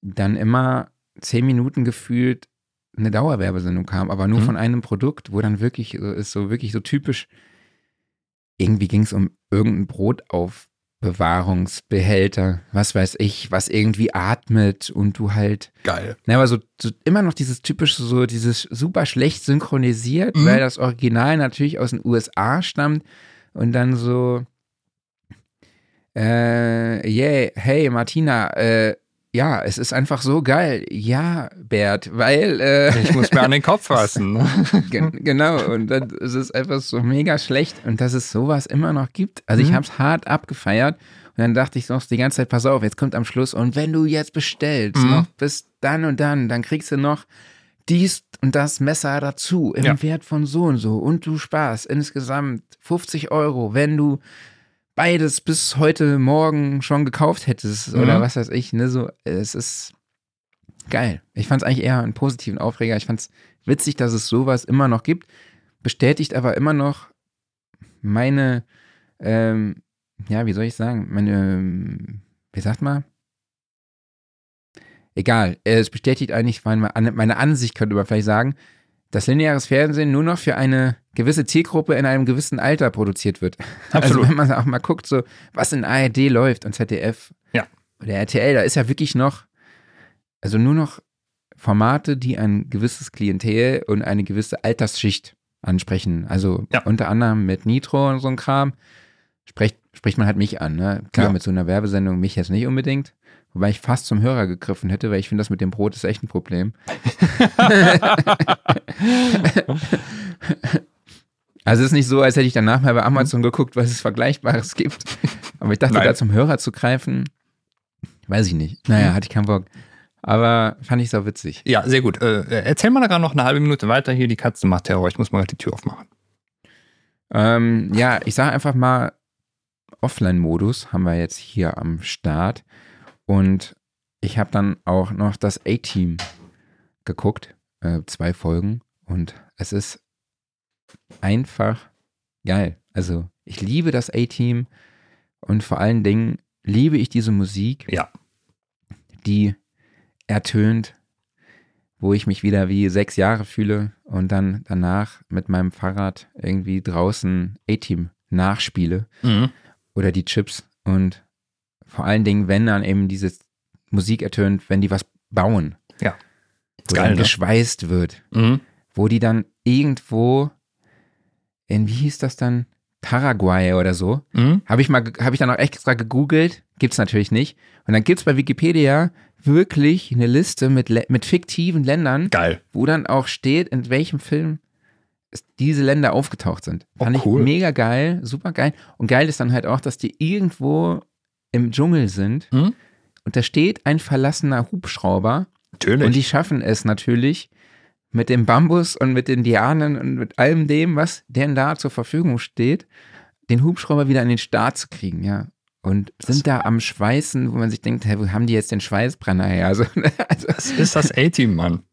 dann immer zehn Minuten gefühlt eine Dauerwerbesendung kam, aber nur Mhm. von einem Produkt, wo dann wirklich so ist so wirklich so typisch. Irgendwie ging es um irgendeinen Brotaufbewahrungsbehälter, was weiß ich, was irgendwie atmet und du halt Geil. na, aber so, so immer noch dieses typische, so dieses super schlecht synchronisiert, Mhm. weil das Original natürlich aus den USA stammt und dann so, äh, yeah, hey Martina, äh, ja, es ist einfach so geil. Ja, Bert, weil, äh, Ich muss mir an den Kopf fassen. Ne? Gen genau, und dann ist es einfach so mega schlecht und dass es sowas immer noch gibt. Also ich Mhm. habe es hart abgefeiert und dann dachte ich noch die ganze Zeit, pass auf, jetzt kommt am Schluss und wenn du jetzt bestellst, Mhm. noch bis dann und dann, dann kriegst du noch dies und das Messer dazu im Ja. Wert von so und so und du sparst insgesamt 50 Euro, wenn du beides bis heute Morgen schon gekauft hättest oder Mhm. was weiß ich, ne, so, es ist geil. Ich fand es eigentlich eher einen positiven Aufreger. Ich fand es witzig, dass es sowas immer noch gibt, bestätigt aber immer noch meine, ähm, ja, wie soll ich sagen, meine, ähm, wie sagt man? Egal, es bestätigt eigentlich meine, meine Ansicht, könnte man vielleicht sagen, dass lineares Fernsehen nur noch für eine gewisse Zielgruppe in einem gewissen Alter produziert wird. Absolut. Also wenn man auch mal guckt, so was in ARD läuft und ZDF Ja. oder RTL, da ist ja wirklich noch, also nur noch Formate, die ein gewisses Klientel und eine gewisse Altersschicht ansprechen. Also Ja. unter anderem mit Nitro und so ein Kram spricht, spricht man halt mich an. Ne? Klar, Ja. mit so einer Werbesendung mich jetzt nicht unbedingt. Wobei ich fast zum Hörer gegriffen hätte, weil ich finde, das mit dem Brot ist echt ein Problem. Also es ist nicht so, als hätte ich danach mal bei Amazon geguckt, was es Vergleichbares gibt. Aber ich dachte, Nein. da zum Hörer zu greifen, weiß ich nicht. Naja, hatte ich keinen Bock. Aber fand ich so witzig. Ja, sehr gut. Äh, erzähl mal da gerade noch eine halbe Minute weiter. Hier, die Katze macht Terror. Ich muss mal die Tür aufmachen. Ähm, ja, ich sage einfach mal, Offline-Modus haben wir jetzt hier am Start. Und ich habe dann auch noch das A-Team geguckt, äh, zwei Folgen. Und es ist einfach geil. Also ich liebe das A-Team und vor allen Dingen liebe ich diese Musik, Ja. die ertönt, wo ich mich wieder wie sechs Jahre fühle und dann danach mit meinem Fahrrad irgendwie draußen A-Team nachspiele Mhm. oder die Chips und vor allen Dingen, wenn dann eben diese Musik ertönt, wenn die was bauen. Ja. Wo Geil, dann ne? geschweißt wird, Mhm. wo die dann irgendwo in, wie hieß das dann? Paraguay oder so. Mhm. Habe ich mal, habe ich dann auch extra gegoogelt, gibt's natürlich nicht. Und dann gibt's bei Wikipedia wirklich eine Liste mit, mit fiktiven Ländern, Geil. wo dann auch steht, in welchem Film es- diese Länder aufgetaucht sind. Oh, Fand cool. ich mega geil, super geil. Und geil ist dann halt auch, dass die irgendwo im Dschungel sind Mhm. und da steht ein verlassener Hubschrauber Natürlich. und die schaffen es natürlich mit dem Bambus und mit den Dianen und mit allem dem, was denn da zur Verfügung steht, den Hubschrauber wieder in den Start zu kriegen, ja. Und sind da am Schweißen, wo man sich denkt, hey, wo haben die jetzt den Schweißbrenner her? Also, also das ist das A-Team, Mann.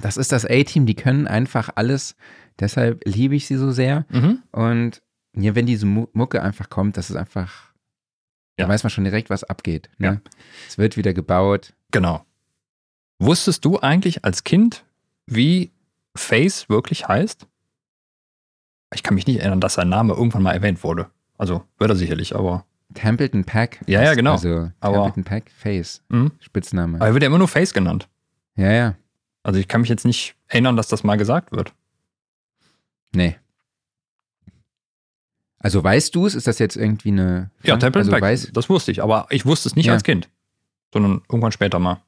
Das ist das A-Team, die können einfach alles. Deshalb liebe ich sie so sehr. Mhm. Und ja, wenn diese Mu- Mucke einfach kommt, das ist einfach, Ja. da weiß man schon direkt, was abgeht. Ne? Ja. Es wird wieder gebaut. Genau. Wusstest du eigentlich als Kind, wie Face wirklich heißt? Ich kann mich nicht erinnern, dass sein Name irgendwann mal erwähnt wurde. Also wird er sicherlich, aber. Templeton Pack. Ja, ja, genau. Also Aber- Templeton Pack, Face, Mhm. Spitzname. Aber er wird ja immer nur Face genannt. Ja, ja. Also ich kann mich jetzt nicht erinnern, dass das mal gesagt wird. Nee. Also weißt du es? Ist das jetzt irgendwie eine. Ja, Templeton also Pack, weiß, das wusste ich, aber ich wusste es nicht Ja. als Kind, sondern irgendwann später mal.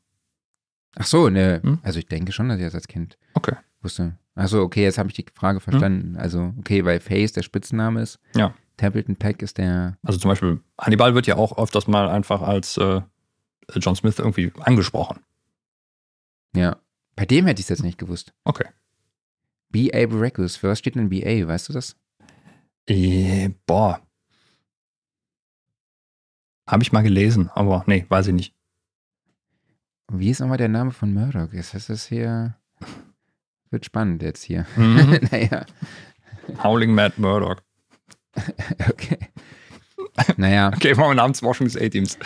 Ach so, ne. Hm? Also ich denke schon, dass ich das als Kind Okay. wusste. Ach so, okay, jetzt habe ich die Frage verstanden. Also, okay, weil Face der Spitzname ist. Ja. Templeton Pack ist der. Also zum Beispiel Hannibal wird ja auch öfters mal einfach als äh, John Smith irgendwie angesprochen. Ja. Bei dem hätte ich es jetzt nicht gewusst. Okay. BA Baracus. Für was steht denn BA? Weißt du das? Eh, boah. Habe ich mal gelesen, aber nee, weiß ich nicht. Wie ist nochmal der Name von Murdoch? Ist das hier. Wird spannend jetzt hier. Mhm. naja, Howling Mad Murdoch. okay. Naja, Okay, machen wir Namensforschung des A-Teams.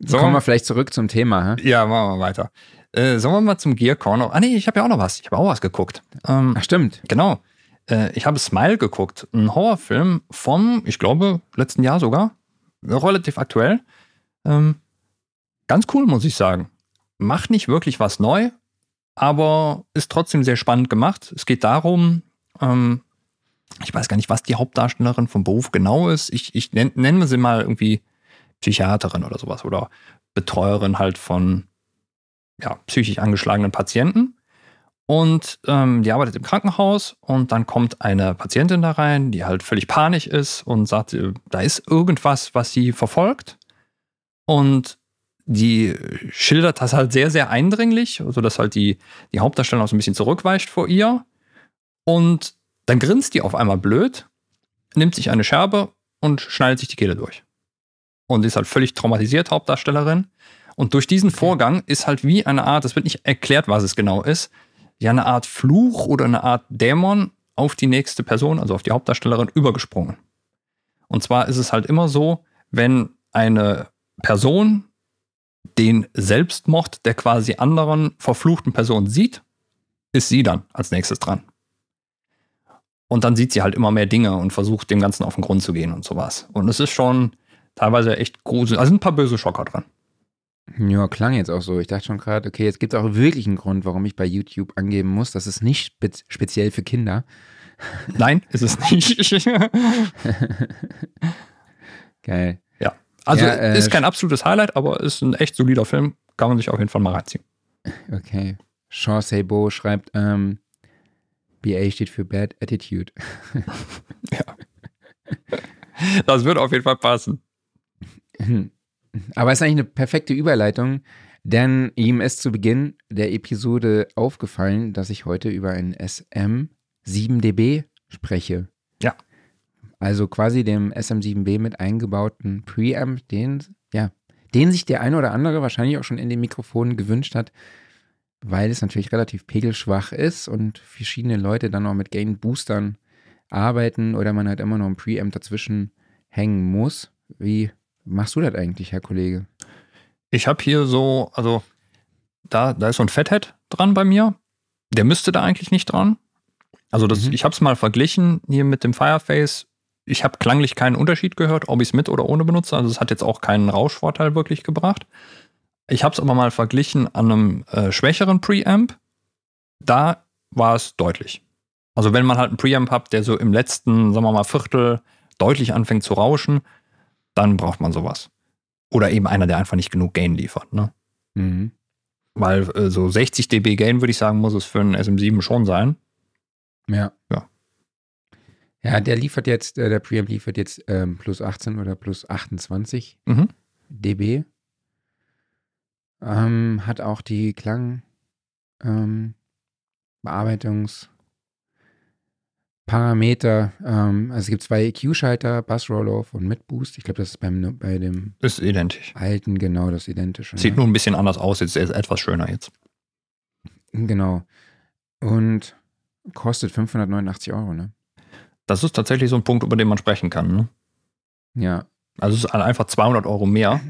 So. kommen wir vielleicht zurück zum Thema. Hä? Ja, machen wir weiter. Äh, sollen wir mal zum Gear Corner? Ah nee, ich habe ja auch noch was. Ich habe auch was geguckt. Ähm, Ach, stimmt. Genau. Äh, ich habe Smile geguckt. Ein Horrorfilm vom, ich glaube, letzten Jahr sogar. Relativ aktuell. Ähm, ganz cool, muss ich sagen. Macht nicht wirklich was neu, aber ist trotzdem sehr spannend gemacht. Es geht darum, ähm, ich weiß gar nicht, was die Hauptdarstellerin vom Beruf genau ist. Ich, ich nenn, nennen wir sie mal irgendwie Psychiaterin oder sowas oder Betreuerin halt von ja, psychisch angeschlagenen Patienten. Und ähm, die arbeitet im Krankenhaus und dann kommt eine Patientin da rein, die halt völlig panisch ist und sagt, äh, da ist irgendwas, was sie verfolgt. Und die schildert das halt sehr, sehr eindringlich, sodass halt die, die Hauptdarstellerin auch so ein bisschen zurückweicht vor ihr. Und dann grinst die auf einmal blöd, nimmt sich eine Scherbe und schneidet sich die Kehle durch. Und ist halt völlig traumatisiert, Hauptdarstellerin. Und durch diesen Vorgang ist halt wie eine Art, es wird nicht erklärt, was es genau ist, ja eine Art Fluch oder eine Art Dämon auf die nächste Person, also auf die Hauptdarstellerin, übergesprungen. Und zwar ist es halt immer so, wenn eine Person den Selbstmord der quasi anderen verfluchten Person sieht, ist sie dann als nächstes dran. Und dann sieht sie halt immer mehr Dinge und versucht dem Ganzen auf den Grund zu gehen und sowas. Und es ist schon teilweise echt gruselig. Also sind ein paar böse Schocker dran. Ja, klang jetzt auch so. Ich dachte schon gerade, okay, jetzt gibt es auch wirklich einen Grund, warum ich bei YouTube angeben muss, das ist nicht spe speziell für Kinder. Nein, ist es nicht. Geil. Also Ja, äh, ist kein absolutes Highlight, aber ist ein echt solider Film. Kann man sich auf jeden Fall mal reinziehen. Okay. Sean Sebo schreibt, ähm, BA steht für Bad Attitude. Das wird auf jeden Fall passen. Aber es ist eigentlich eine perfekte Überleitung, denn ihm ist zu Beginn der Episode aufgefallen, dass ich heute über ein SM7DB spreche. Ja. Also quasi dem SM7B mit eingebauten Preamp, den, ja, den sich der eine oder andere wahrscheinlich auch schon in den Mikrofonen gewünscht hat, weil es natürlich relativ pegelschwach ist und verschiedene Leute dann auch mit Gain-Boostern arbeiten oder man halt immer noch ein Preamp dazwischen hängen muss. Wie machst du das eigentlich, Herr Kollege? Ich habe hier so, also da, da ist so ein Fathead dran bei mir. Der müsste da eigentlich nicht dran. Also das, Mhm. ich habe es mal verglichen hier mit dem Fireface. Ich habe klanglich keinen Unterschied gehört, ob ich es mit oder ohne benutze. Also es hat jetzt auch keinen Rauschvorteil wirklich gebracht. Ich habe es aber mal verglichen an einem äh, schwächeren Preamp. Da war es deutlich. Also wenn man halt einen Preamp hat, der so im letzten, sagen wir mal, Viertel deutlich anfängt zu rauschen, dann braucht man sowas. Oder eben einer, der einfach nicht genug Gain liefert. Ne? Mhm. Weil äh, so 60 dB Gain, würde ich sagen, muss es für einen SM7 schon sein. Ja. Ja. Ja, der liefert jetzt, äh, der Preamp liefert jetzt ähm, plus 18 oder plus 28 Mhm. dB. Ähm, hat auch die Klang ähm, Parameter, ähm, also es gibt zwei EQ-Schalter, Bass Roll-Off und Mid Boost. Ich glaube, das ist beim, bei dem Ist identisch. alten genau das identische. Sieht ne? nur ein bisschen anders aus, jetzt ist etwas schöner jetzt. Genau. Und kostet 589 Euro, ne? Das ist tatsächlich so ein Punkt, über den man sprechen kann. Ne? Ja. Also es ist einfach 200 Euro mehr.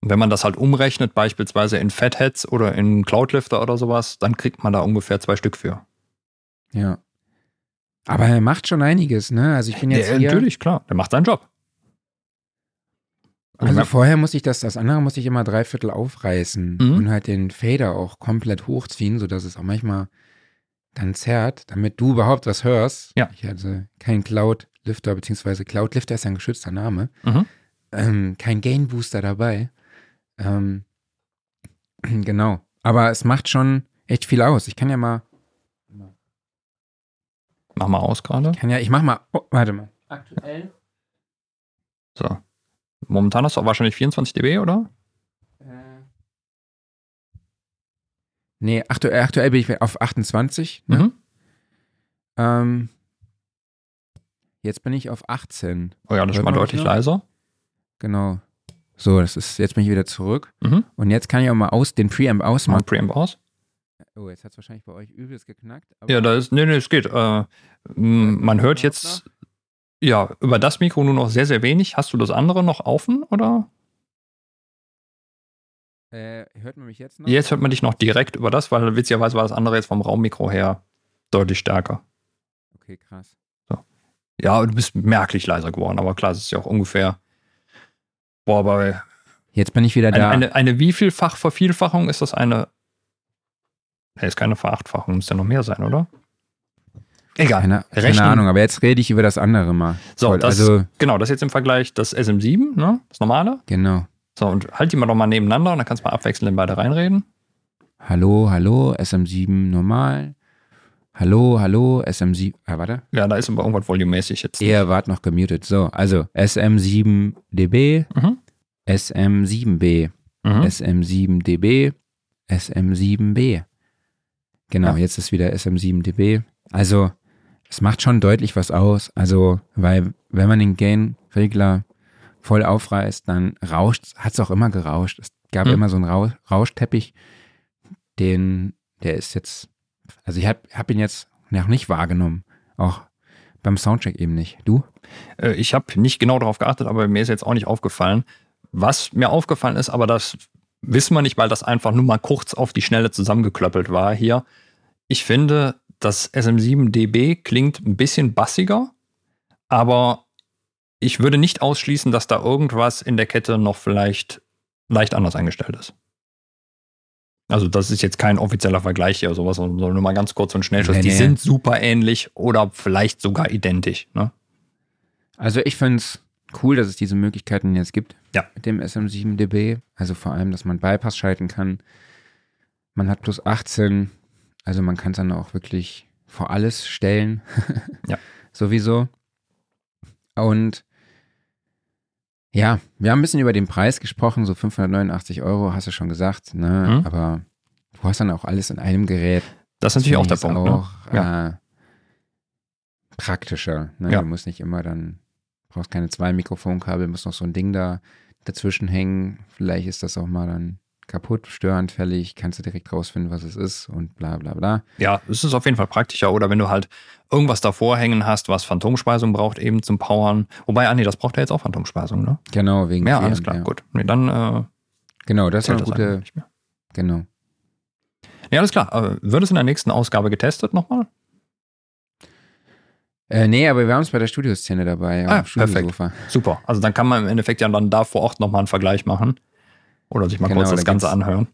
Und wenn man das halt umrechnet, beispielsweise in Fatheads oder in Cloudlifter oder sowas, dann kriegt man da ungefähr zwei Stück für. Ja. Aber er macht schon einiges, ne? Also ich bin jetzt ja, hier. Natürlich, klar. Der macht seinen Job. Also vorher muss ich das, das andere muss ich immer drei Viertel aufreißen Mhm. und halt den Fader auch komplett hochziehen, sodass es auch manchmal dann zerrt, damit du überhaupt was hörst. Ja. Ich hatte kein Cloud-Lifter, beziehungsweise Cloud-Lifter ist ja ein geschützter Name. Mhm. Ähm, kein Gain-Booster dabei. Ähm, genau. Aber es macht schon echt viel aus. Ich kann ja mal, Mach mal aus gerade. kann ja, ich mach mal, oh, warte mal. Aktuell? So. Momentan hast du auch wahrscheinlich 24 dB, oder? Nee, aktuell, aktuell bin ich auf 28. Ne? Mhm. Ähm, jetzt bin ich auf 18. Oh ja, das mal mich deutlich noch? leiser. Genau. So, das ist, jetzt bin ich wieder zurück. Mhm. Und jetzt kann ich auch mal aus, den Preamp Mal ausmachen. Preamp aus. Oh, jetzt hat es wahrscheinlich bei euch übelst geknackt. Ja, da ist, nee, nee, es geht. Äh, m, man hört jetzt, ja, über das Mikro nur noch sehr, sehr wenig. Hast du das andere noch offen, oder? Äh, hört man mich jetzt noch? Jetzt hört man dich noch direkt über das, weil witzigerweise war das andere jetzt vom Raummikro her deutlich stärker. Okay, krass. Ja, du bist merklich leiser geworden, aber klar, es ist ja auch ungefähr. Boah, bei Jetzt bin ich wieder eine, da. eine, eine wievielfach Vervielfachung ist das eine. Nee, ist keine Verachtfachung, muss ja noch mehr sein, oder? Egal. keine, keine. Ahnung, aber jetzt rede ich über das andere mal. So, Voll, das, also, genau, das jetzt im Vergleich das SM7, ne? Das normale. genau. So, und halt die mal doch mal nebeneinander und dann kannst du mal abwechselnd in beide reinreden. Hallo, hallo, SM7 normal. Hallo, hallo, SM7. Ah, warte. Ja, da ist aber irgendwas volumemäßig jetzt. Ihr wart noch gemutet. So, also SM7DB, Mhm. SM7B, Mhm. SM7DB, SM7B. Genau, Ja. jetzt ist wieder SM7DB. Also, es macht schon deutlich was aus. Also, weil, wenn man den Gain-Regler voll aufreißt, dann rauscht, hat es auch immer gerauscht. Es gab Hm. immer so einen Rau Rauschteppich, den, der ist jetzt, also ich habe hab ihn jetzt noch nicht wahrgenommen. Auch beim Soundcheck eben nicht. Du? Äh, Ich habe nicht genau darauf geachtet, aber mir ist jetzt auch nicht aufgefallen. Was mir aufgefallen ist, aber das wissen wir nicht, weil das einfach nur mal kurz auf die Schnelle zusammengeklöppelt war hier. Ich finde, das SM7DB klingt ein bisschen bassiger, aber ich würde nicht ausschließen, dass da irgendwas in der Kette noch vielleicht leicht anders eingestellt ist. Also das ist jetzt kein offizieller Vergleich hier oder sowas, sondern nur mal ganz kurz und schnell. Nee, Die nee. sind super ähnlich oder vielleicht sogar identisch. Ne? Also ich finde es cool, dass es diese Möglichkeiten jetzt gibt Ja. mit dem SM7DB. Also vor allem, dass man Bypass schalten kann. Man hat plus 18, also man kann es dann auch wirklich vor alles stellen. Ja. Sowieso. Und ja, wir haben ein bisschen über den Preis gesprochen, so 589 Euro, hast du schon gesagt, ne? Mhm. Aber du hast dann auch alles in einem Gerät. Das ist natürlich auch der Punkt. ne? Auch, äh, praktischer. Ne? Ja. Du musst nicht immer dann, brauchst keine zwei Mikrofonkabel, muss noch so ein Ding da dazwischen hängen. Vielleicht ist das auch mal dann kaputt, störanfällig, kannst du direkt rausfinden, was es ist und bla bla bla. Ja, es ist auf jeden Fall praktischer. Oder wenn du halt irgendwas davor hängen hast, was Phantomspeisung braucht, eben zum Powern. Wobei, ah nee, das braucht ja jetzt auch Phantomspeisung, ne? Genau, wegen Ja, alles klar, ja. gut. Nee, dann äh, Genau, das ist eine gute, nicht mehr. genau. Ja, alles klar. Äh, wird es in der nächsten Ausgabe getestet nochmal? Äh, nee, aber wir haben es bei der Studioszene dabei, Ah, Studiosofa. Super. Also dann kann man im Endeffekt ja dann da vor Ort nochmal einen Vergleich machen. Oder sich mal Genau, kurz das da Ganze anhören.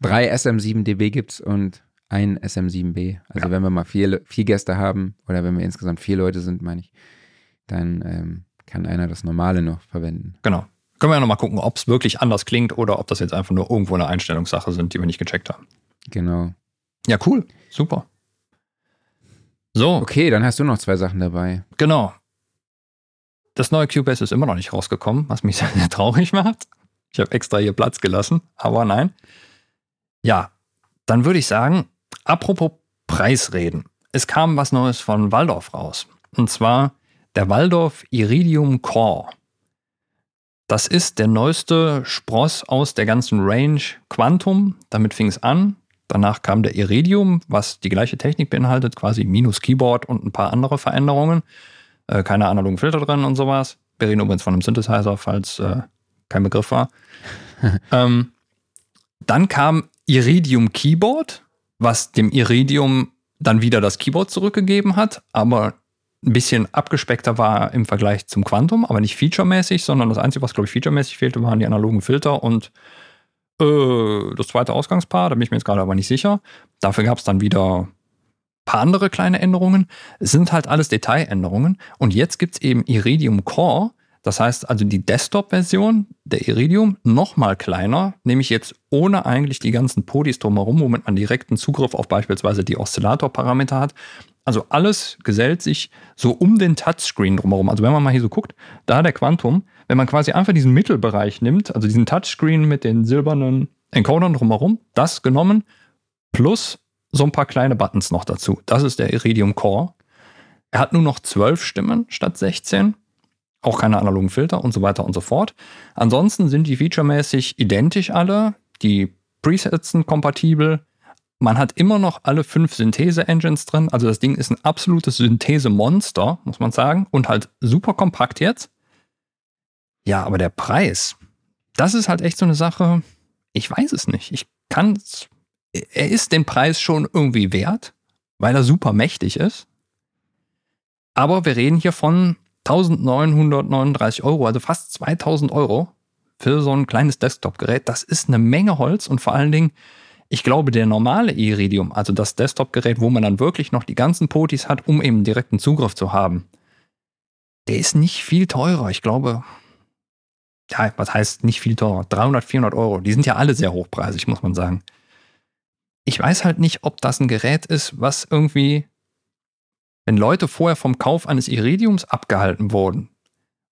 Drei SM7DB gibt's und ein SM7B. Also Ja. wenn wir mal vier, vier Gäste haben oder wenn wir insgesamt vier Leute sind, meine ich, dann ähm, kann einer das normale noch verwenden. Genau. Können wir ja nochmal gucken, ob es wirklich anders klingt oder ob das jetzt einfach nur irgendwo eine Einstellungssache sind, die wir nicht gecheckt haben. Genau. Ja, cool. Super. So, Okay, dann hast du noch zwei Sachen dabei. Genau. Das neue Cubase ist immer noch nicht rausgekommen, was mich sehr, sehr traurig macht. Ich habe extra hier Platz gelassen, aber nein. Ja, dann würde ich sagen, apropos Preisreden. Es kam was Neues von Waldorf raus. Und zwar der Waldorf Iridium Core. Das ist der neueste Spross aus der ganzen Range Quantum. Damit fing es an. Danach kam der Iridium, was die gleiche Technik beinhaltet, quasi minus Keyboard und ein paar andere Veränderungen. Äh, keine analogen Filter drin und sowas. Wir reden übrigens von einem Synthesizer, falls äh, kein Begriff war. ähm, dann kam Iridium Keyboard, was dem Iridium dann wieder das Keyboard zurückgegeben hat, aber ein bisschen abgespeckter war im Vergleich zum Quantum, aber nicht featuremäßig, sondern das Einzige, was, glaube ich, featuremäßig fehlte, waren die analogen Filter und äh, das zweite Ausgangspaar, da bin ich mir jetzt gerade aber nicht sicher. Dafür gab es dann wieder ein paar andere kleine Änderungen. Es sind halt alles Detailänderungen. Und jetzt gibt es eben Iridium Core, das heißt also die Desktop-Version der Iridium noch mal kleiner, nämlich jetzt ohne eigentlich die ganzen Podis drumherum, womit man direkten Zugriff auf beispielsweise die Oszillator-Parameter hat. Also alles gesellt sich so um den Touchscreen drumherum. Also wenn man mal hier so guckt, da der Quantum, wenn man quasi einfach diesen Mittelbereich nimmt, also diesen Touchscreen mit den silbernen Encodern drumherum, das genommen, plus so ein paar kleine Buttons noch dazu. Das ist der Iridium Core. Er hat nur noch zwölf Stimmen statt 16 auch keine analogen Filter und so weiter und so fort. Ansonsten sind die featuremäßig identisch alle. Die Presets sind kompatibel. Man hat immer noch alle fünf Synthese-Engines drin. Also das Ding ist ein absolutes Synthese-Monster, muss man sagen. Und halt super kompakt jetzt. Ja, aber der Preis, das ist halt echt so eine Sache. Ich weiß es nicht. Ich kann es. Er ist den Preis schon irgendwie wert, weil er super mächtig ist. Aber wir reden hier von 1939 Euro, also fast 2000 Euro für so ein kleines Desktop-Gerät. Das ist eine Menge Holz und vor allen Dingen, ich glaube, der normale Iridium, also das Desktop-Gerät, wo man dann wirklich noch die ganzen Potis hat, um eben direkten Zugriff zu haben, der ist nicht viel teurer. Ich glaube, ja, was heißt nicht viel teurer? 300, 400 Euro. Die sind ja alle sehr hochpreisig, muss man sagen. Ich weiß halt nicht, ob das ein Gerät ist, was irgendwie wenn Leute vorher vom Kauf eines Iridiums abgehalten wurden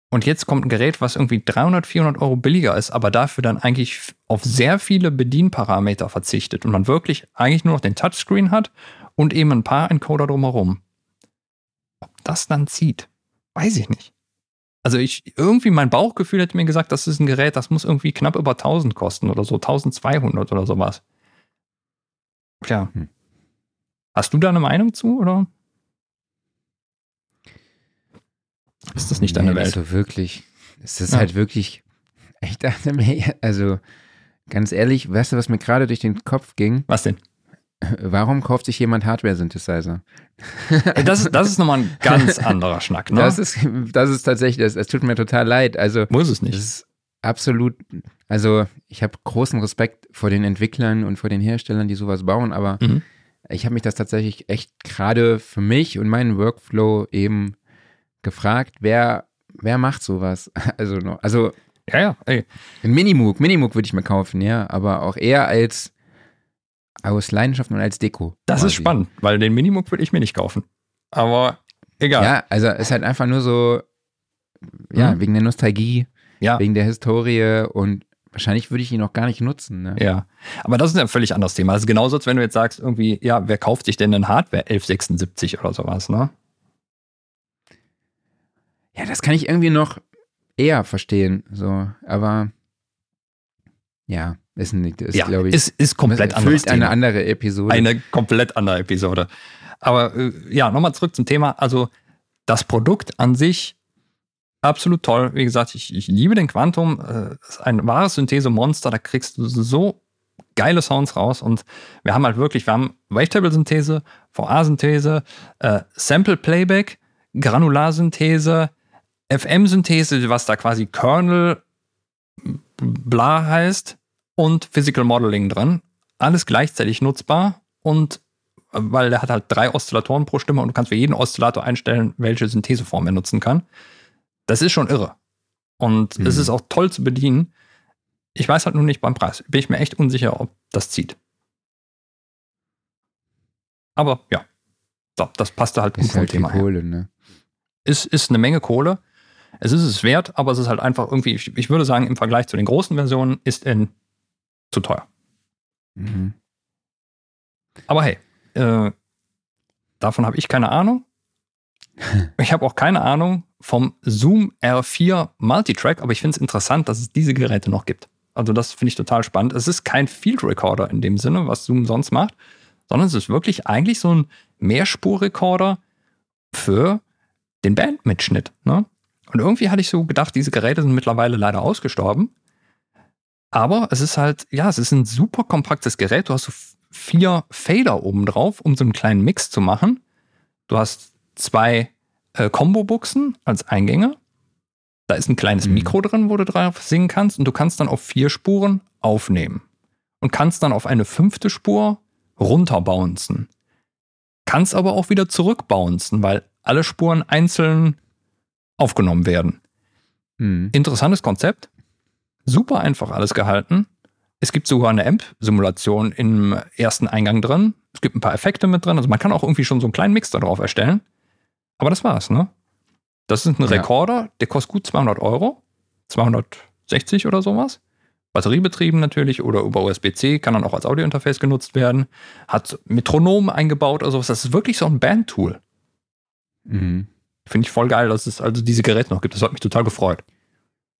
und jetzt kommt ein Gerät, was irgendwie 300, 400 Euro billiger ist, aber dafür dann eigentlich auf sehr viele Bedienparameter verzichtet und man wirklich eigentlich nur noch den Touchscreen hat und eben ein paar Encoder drumherum. Ob das dann zieht, weiß ich nicht. Also ich, irgendwie mein Bauchgefühl hätte mir gesagt, das ist ein Gerät, das muss irgendwie knapp über 1000 kosten oder so, 1200 oder sowas. Tja. Hm. Hast du da eine Meinung zu, oder? Ist das nicht deine nee, Welt? Also wirklich. Es ist ja. halt wirklich. Ich dachte mir, also ganz ehrlich, weißt du, was mir gerade durch den Kopf ging? Was denn? Warum kauft sich jemand Hardware-Synthesizer? Das ist, das ist nochmal ein ganz anderer Schnack, ne? Das ist, das ist tatsächlich, es tut mir total leid. Also, Muss es nicht. Das ist absolut, also ich habe großen Respekt vor den Entwicklern und vor den Herstellern, die sowas bauen, aber mhm. ich habe mich das tatsächlich echt gerade für mich und meinen Workflow eben gefragt, wer, wer macht sowas? Also, also ja, ja, ey. Ein Minimoog, Minimoog würde ich mir kaufen, ja, aber auch eher als aus Leidenschaft und als Deko. Das quasi. ist spannend, weil den Minimoog würde ich mir nicht kaufen. Aber egal. Ja, also es ist halt einfach nur so, ja, mhm. wegen der Nostalgie, ja. wegen der Historie und wahrscheinlich würde ich ihn auch gar nicht nutzen. Ne? Ja, aber das ist ein völlig anderes Thema. Also genauso, als wenn du jetzt sagst, irgendwie, ja, wer kauft sich denn ein Hardware 1176 oder sowas, ne? Ja, das kann ich irgendwie noch eher verstehen. So, aber ja, ist nicht, ist, ja, glaube ich. Ist, ist komplett anders. eine andere Episode. Eine komplett andere Episode. Aber äh, ja, nochmal zurück zum Thema. Also, das Produkt an sich absolut toll. Wie gesagt, ich, ich liebe den Quantum. Äh, ist ein wahres Synthese-Monster. Da kriegst du so geile Sounds raus. Und wir haben halt wirklich, wir haben Wavetable-Synthese, VA-Synthese, äh, Sample-Playback, Granularsynthese, FM-Synthese, was da quasi Kernel bla heißt und Physical Modeling drin. Alles gleichzeitig nutzbar und weil der hat halt drei Oszillatoren pro Stimme und du kannst für jeden Oszillator einstellen, welche Syntheseform er nutzen kann. Das ist schon irre. Und mhm. es ist auch toll zu bedienen. Ich weiß halt nur nicht beim Preis. Bin ich mir echt unsicher, ob das zieht. Aber ja, das passte halt gut ist halt Thema. Kohle, ne? Ist, ist eine Menge Kohle. Es ist es wert, aber es ist halt einfach irgendwie, ich, ich würde sagen, im Vergleich zu den großen Versionen ist er zu teuer. Mhm. Aber hey, äh, davon habe ich keine Ahnung. Ich habe auch keine Ahnung vom Zoom R4 Multitrack, aber ich finde es interessant, dass es diese Geräte noch gibt. Also das finde ich total spannend. Es ist kein Field Recorder in dem Sinne, was Zoom sonst macht, sondern es ist wirklich eigentlich so ein Mehrspurrekorder für den Bandmitschnitt. Ne? Und irgendwie hatte ich so gedacht, diese Geräte sind mittlerweile leider ausgestorben. Aber es ist halt, ja, es ist ein super kompaktes Gerät. Du hast so vier Fader oben drauf, um so einen kleinen Mix zu machen. Du hast zwei äh, Combo-Buchsen als Eingänge. Da ist ein kleines Mhm. Mikro drin, wo du drauf singen kannst. Und du kannst dann auf vier Spuren aufnehmen. Und kannst dann auf eine fünfte Spur runterbouncen. Kannst aber auch wieder zurückbouncen, weil alle Spuren einzeln aufgenommen werden. Mhm. Interessantes Konzept. Super einfach alles gehalten. Es gibt sogar eine Amp-Simulation im ersten Eingang drin. Es gibt ein paar Effekte mit drin. Also man kann auch irgendwie schon so einen kleinen Mix darauf erstellen. Aber das war's, ne? Das ist ein Ja. Rekorder, der kostet gut 200 Euro. 260 oder sowas. Batteriebetrieben natürlich oder über USB-C, kann dann auch als Audiointerface genutzt werden. Hat Metronom eingebaut oder sowas. Das ist wirklich so ein Bandtool. Mhm. Finde ich voll geil, dass es also diese Geräte noch gibt. Das hat mich total gefreut.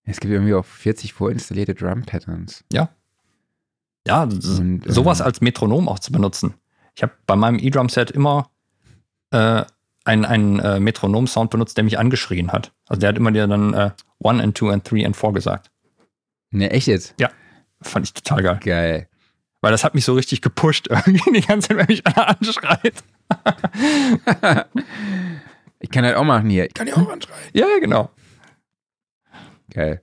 Es gibt irgendwie auch 40 vorinstallierte Drum-Patterns. Ja, ist- Und, ähm, sowas als Metronom auch zu benutzen. Ich habe bei meinem E-Drum-Set immer äh, einen, einen äh, Metronom-Sound benutzt, der mich angeschrien hat. Also der hat immer dir dann äh, One and Two and Three and Four gesagt. Ne, echt jetzt? Fand ich total geil. Geil. Weil das hat mich so richtig gepusht irgendwie die ganze Zeit, wenn mich einer anschreit. Ich kann das auch machen hier. Ich kann ja auch anschreien. Ja, genau. Geil.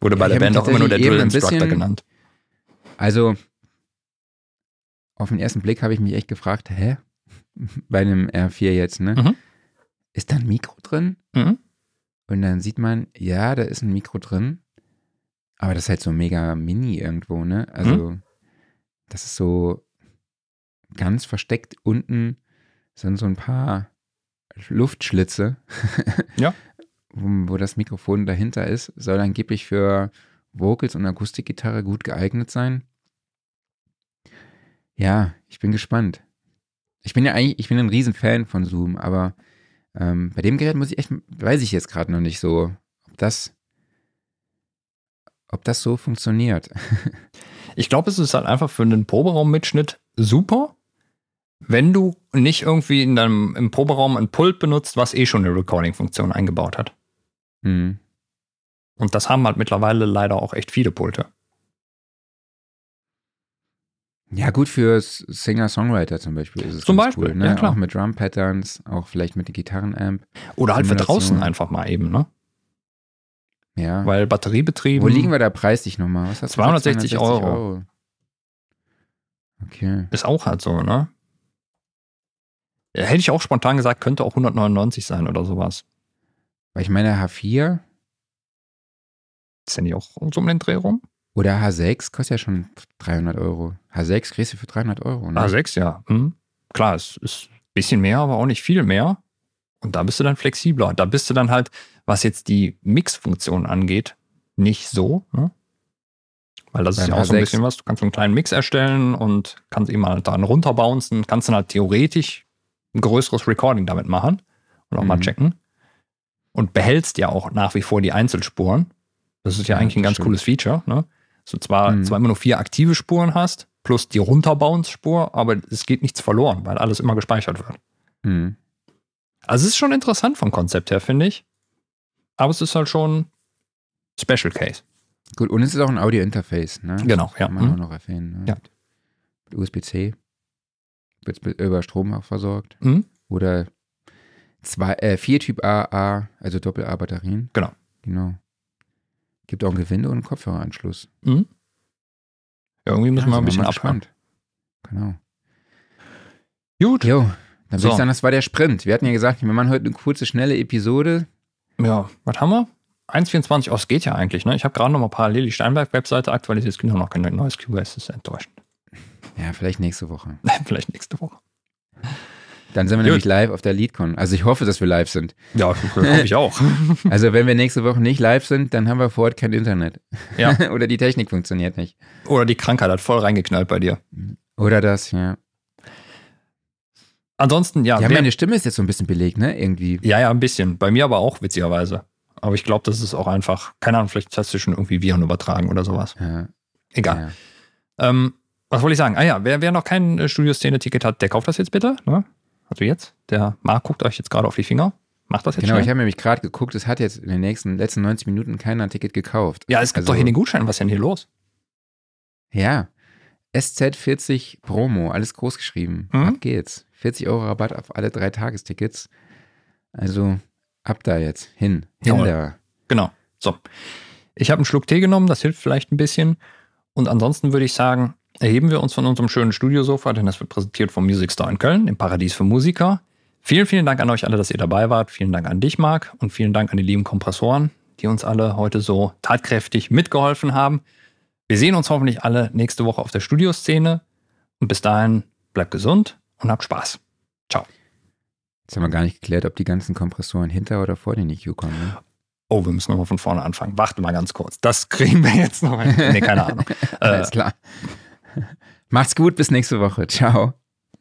Wurde bei Ich der Band auch immer nur der Drill Instructor bisschen- genannt. Also, auf den ersten Blick habe ich mich echt gefragt, hä? Bei einem R4 jetzt, ne? Mhm. Ist da ein Mikro drin? Mhm. Und dann sieht man, ja, da ist ein Mikro drin. Aber das ist halt so mega mini irgendwo, ne? Also, das ist so ganz versteckt unten sind so ein paar Luftschlitze. Ja. wo, das Mikrofon dahinter ist, soll angeblich für Vocals und Akustikgitarre gut geeignet sein. Ja, ich bin gespannt. Ich bin ja eigentlich, ich bin ein Riesenfan von Zoom, aber ähm, bei dem Gerät muss ich echt, weiß ich jetzt gerade noch nicht so, ob das, ob das so funktioniert. Ich glaube, es ist halt einfach für einen Proberaummitschnitt super, wenn du nicht irgendwie in deinem, im Proberaum ein Pult benutzt, was eh schon eine Recording-Funktion eingebaut hat. Hm. Und das haben halt mittlerweile leider auch echt viele Pulte. Ja, gut für Singer-Songwriter zum Beispiel ist es Zum Beispiel, cool, ne? ja, klar. Auch mit Drum-Patterns, auch vielleicht mit den Gitarrenamp. Oder halt für draußen einfach mal eben, ne? Ja. Weil batteriebetrieben. Wo liegen wir da preislich nochmal? Was hast du gesagt? 260 Euro. Okay. Ist auch halt so, ne? Ja, hätte ich auch spontan gesagt, könnte auch 199 sein oder sowas. Weil ich meine, H4 Ist ja nicht auch so um den Dreh rum? oder H6 kostet ja schon 300 Euro. H6 kriegst du für 300 Euro, ne? A6, ja. Hm. Klar, es ist ein bisschen mehr, aber auch nicht viel mehr. Und da bist du dann flexibler. Da bist du dann halt, was jetzt die Mix-Funktion angeht, nicht so. Ne? Weil das ist Beim ja auch so ein H6. bisschen was. Du kannst so einen kleinen Mix erstellen und kannst eben halt dann runterbouncen, kannst dann halt theoretisch ein größeres Recording damit machen und auch mal Mhm. checken. Und behältst ja auch nach wie vor die Einzelspuren. Das ist ja, Ja, eigentlich ein ganz stimmt. cooles Feature. Ne? Du zwar, Mhm. zwar immer nur vier aktive Spuren hast, plus die Runterbounce-Spur, aber es geht nichts verloren, weil alles immer gespeichert wird. Hm. Also es ist schon interessant vom Konzept her, finde ich. Aber es ist halt schon Special Case. Gut, und es ist auch ein Audio-Interface, ne? Genau, ja. Kann man auch Mhm. noch erwähnen. Ne? Ja. Mit USB-C. Wird mit- über Strom auch versorgt. Mhm. Oder zwei, äh, vier Typ A, A, also Doppel-A-Batterien. Genau. Genau. Gibt auch ein Gewinde und einen Kopfhöreranschluss. Mhm. Ja, irgendwie müssen wir Ja, ein sind bisschen abspannen. Genau. Gut. Jo, dann So. würde ich sagen, das war der Sprint. Wir hatten ja gesagt, wir machen heute eine kurze, schnelle Episode. Ja, was haben wir? 1.24 aus geht ja eigentlich, ne? Ich habe gerade noch mal parallel die Steinberg-Webseite aktualisiert. Es gibt noch kein neues QS, das ist enttäuschend. Ja, vielleicht nächste Woche. Vielleicht nächste Woche. Dann sind wir Gut. nämlich live auf der LeadCon. Also ich hoffe, dass wir live sind. Ja, hoffe ich auch. Also wenn wir nächste Woche nicht live sind, dann haben wir vor Ort kein Internet. Ja. Oder die Technik funktioniert nicht. Oder die Krankheit hat voll reingeknallt bei dir. Oder das, ja. Ansonsten, ja. Ja, meine Stimme ist jetzt so ein bisschen belegt, ne? Irgendwie. ja, ja, ein bisschen. Bei mir aber auch, witzigerweise. aber ich glaube, das ist auch einfach, keine Ahnung, vielleicht hast du schon irgendwie Viren übertragen oder sowas. Ja, Egal. ja. Ähm, was wollte ich sagen? Ah ja, wer, wer noch kein äh, Studioszene-Ticket hat, der kauft das jetzt bitte. Ne? Also jetzt. Der Marc guckt euch jetzt gerade auf die Finger. Macht das jetzt Genau, ich schnell. habe nämlich gerade geguckt, es hat jetzt in den nächsten letzten 90 Minuten keiner ein Ticket gekauft. Ja, es gibt Also- doch hier den Gutschein. Was ist denn hier los? Ja. SZ40 Promo, alles groß geschrieben. Mhm. Ab geht's. 40 Euro Rabatt auf alle drei Tagestickets. Also ab da jetzt. Hin. Hin Jawohl. da. Genau. So. Ich habe einen Schluck Tee genommen, das hilft vielleicht ein bisschen. Und ansonsten würde ich sagen, erheben wir uns von unserem schönen Studiosofa, denn das wird präsentiert vom Music Store in Köln, dem Paradies für Musiker. Vielen, vielen Dank an euch alle, dass ihr dabei wart. Vielen Dank an dich, Marc, und vielen Dank an die lieben Kompressoren, die uns alle heute so tatkräftig mitgeholfen haben. Wir sehen uns hoffentlich alle nächste Woche auf der Studioszene. Und bis dahin, bleibt gesund und habt Spaß. Ciao. Jetzt haben wir gar nicht geklärt, ob die ganzen Kompressoren hinter oder vor den EQ kommen. Ne? Oh, wir müssen nochmal von vorne anfangen. Warte mal ganz kurz. Das kriegen wir jetzt noch. hin. Nee, keine Ahnung. Äh, Alles klar. Macht's gut, bis nächste Woche. Ciao.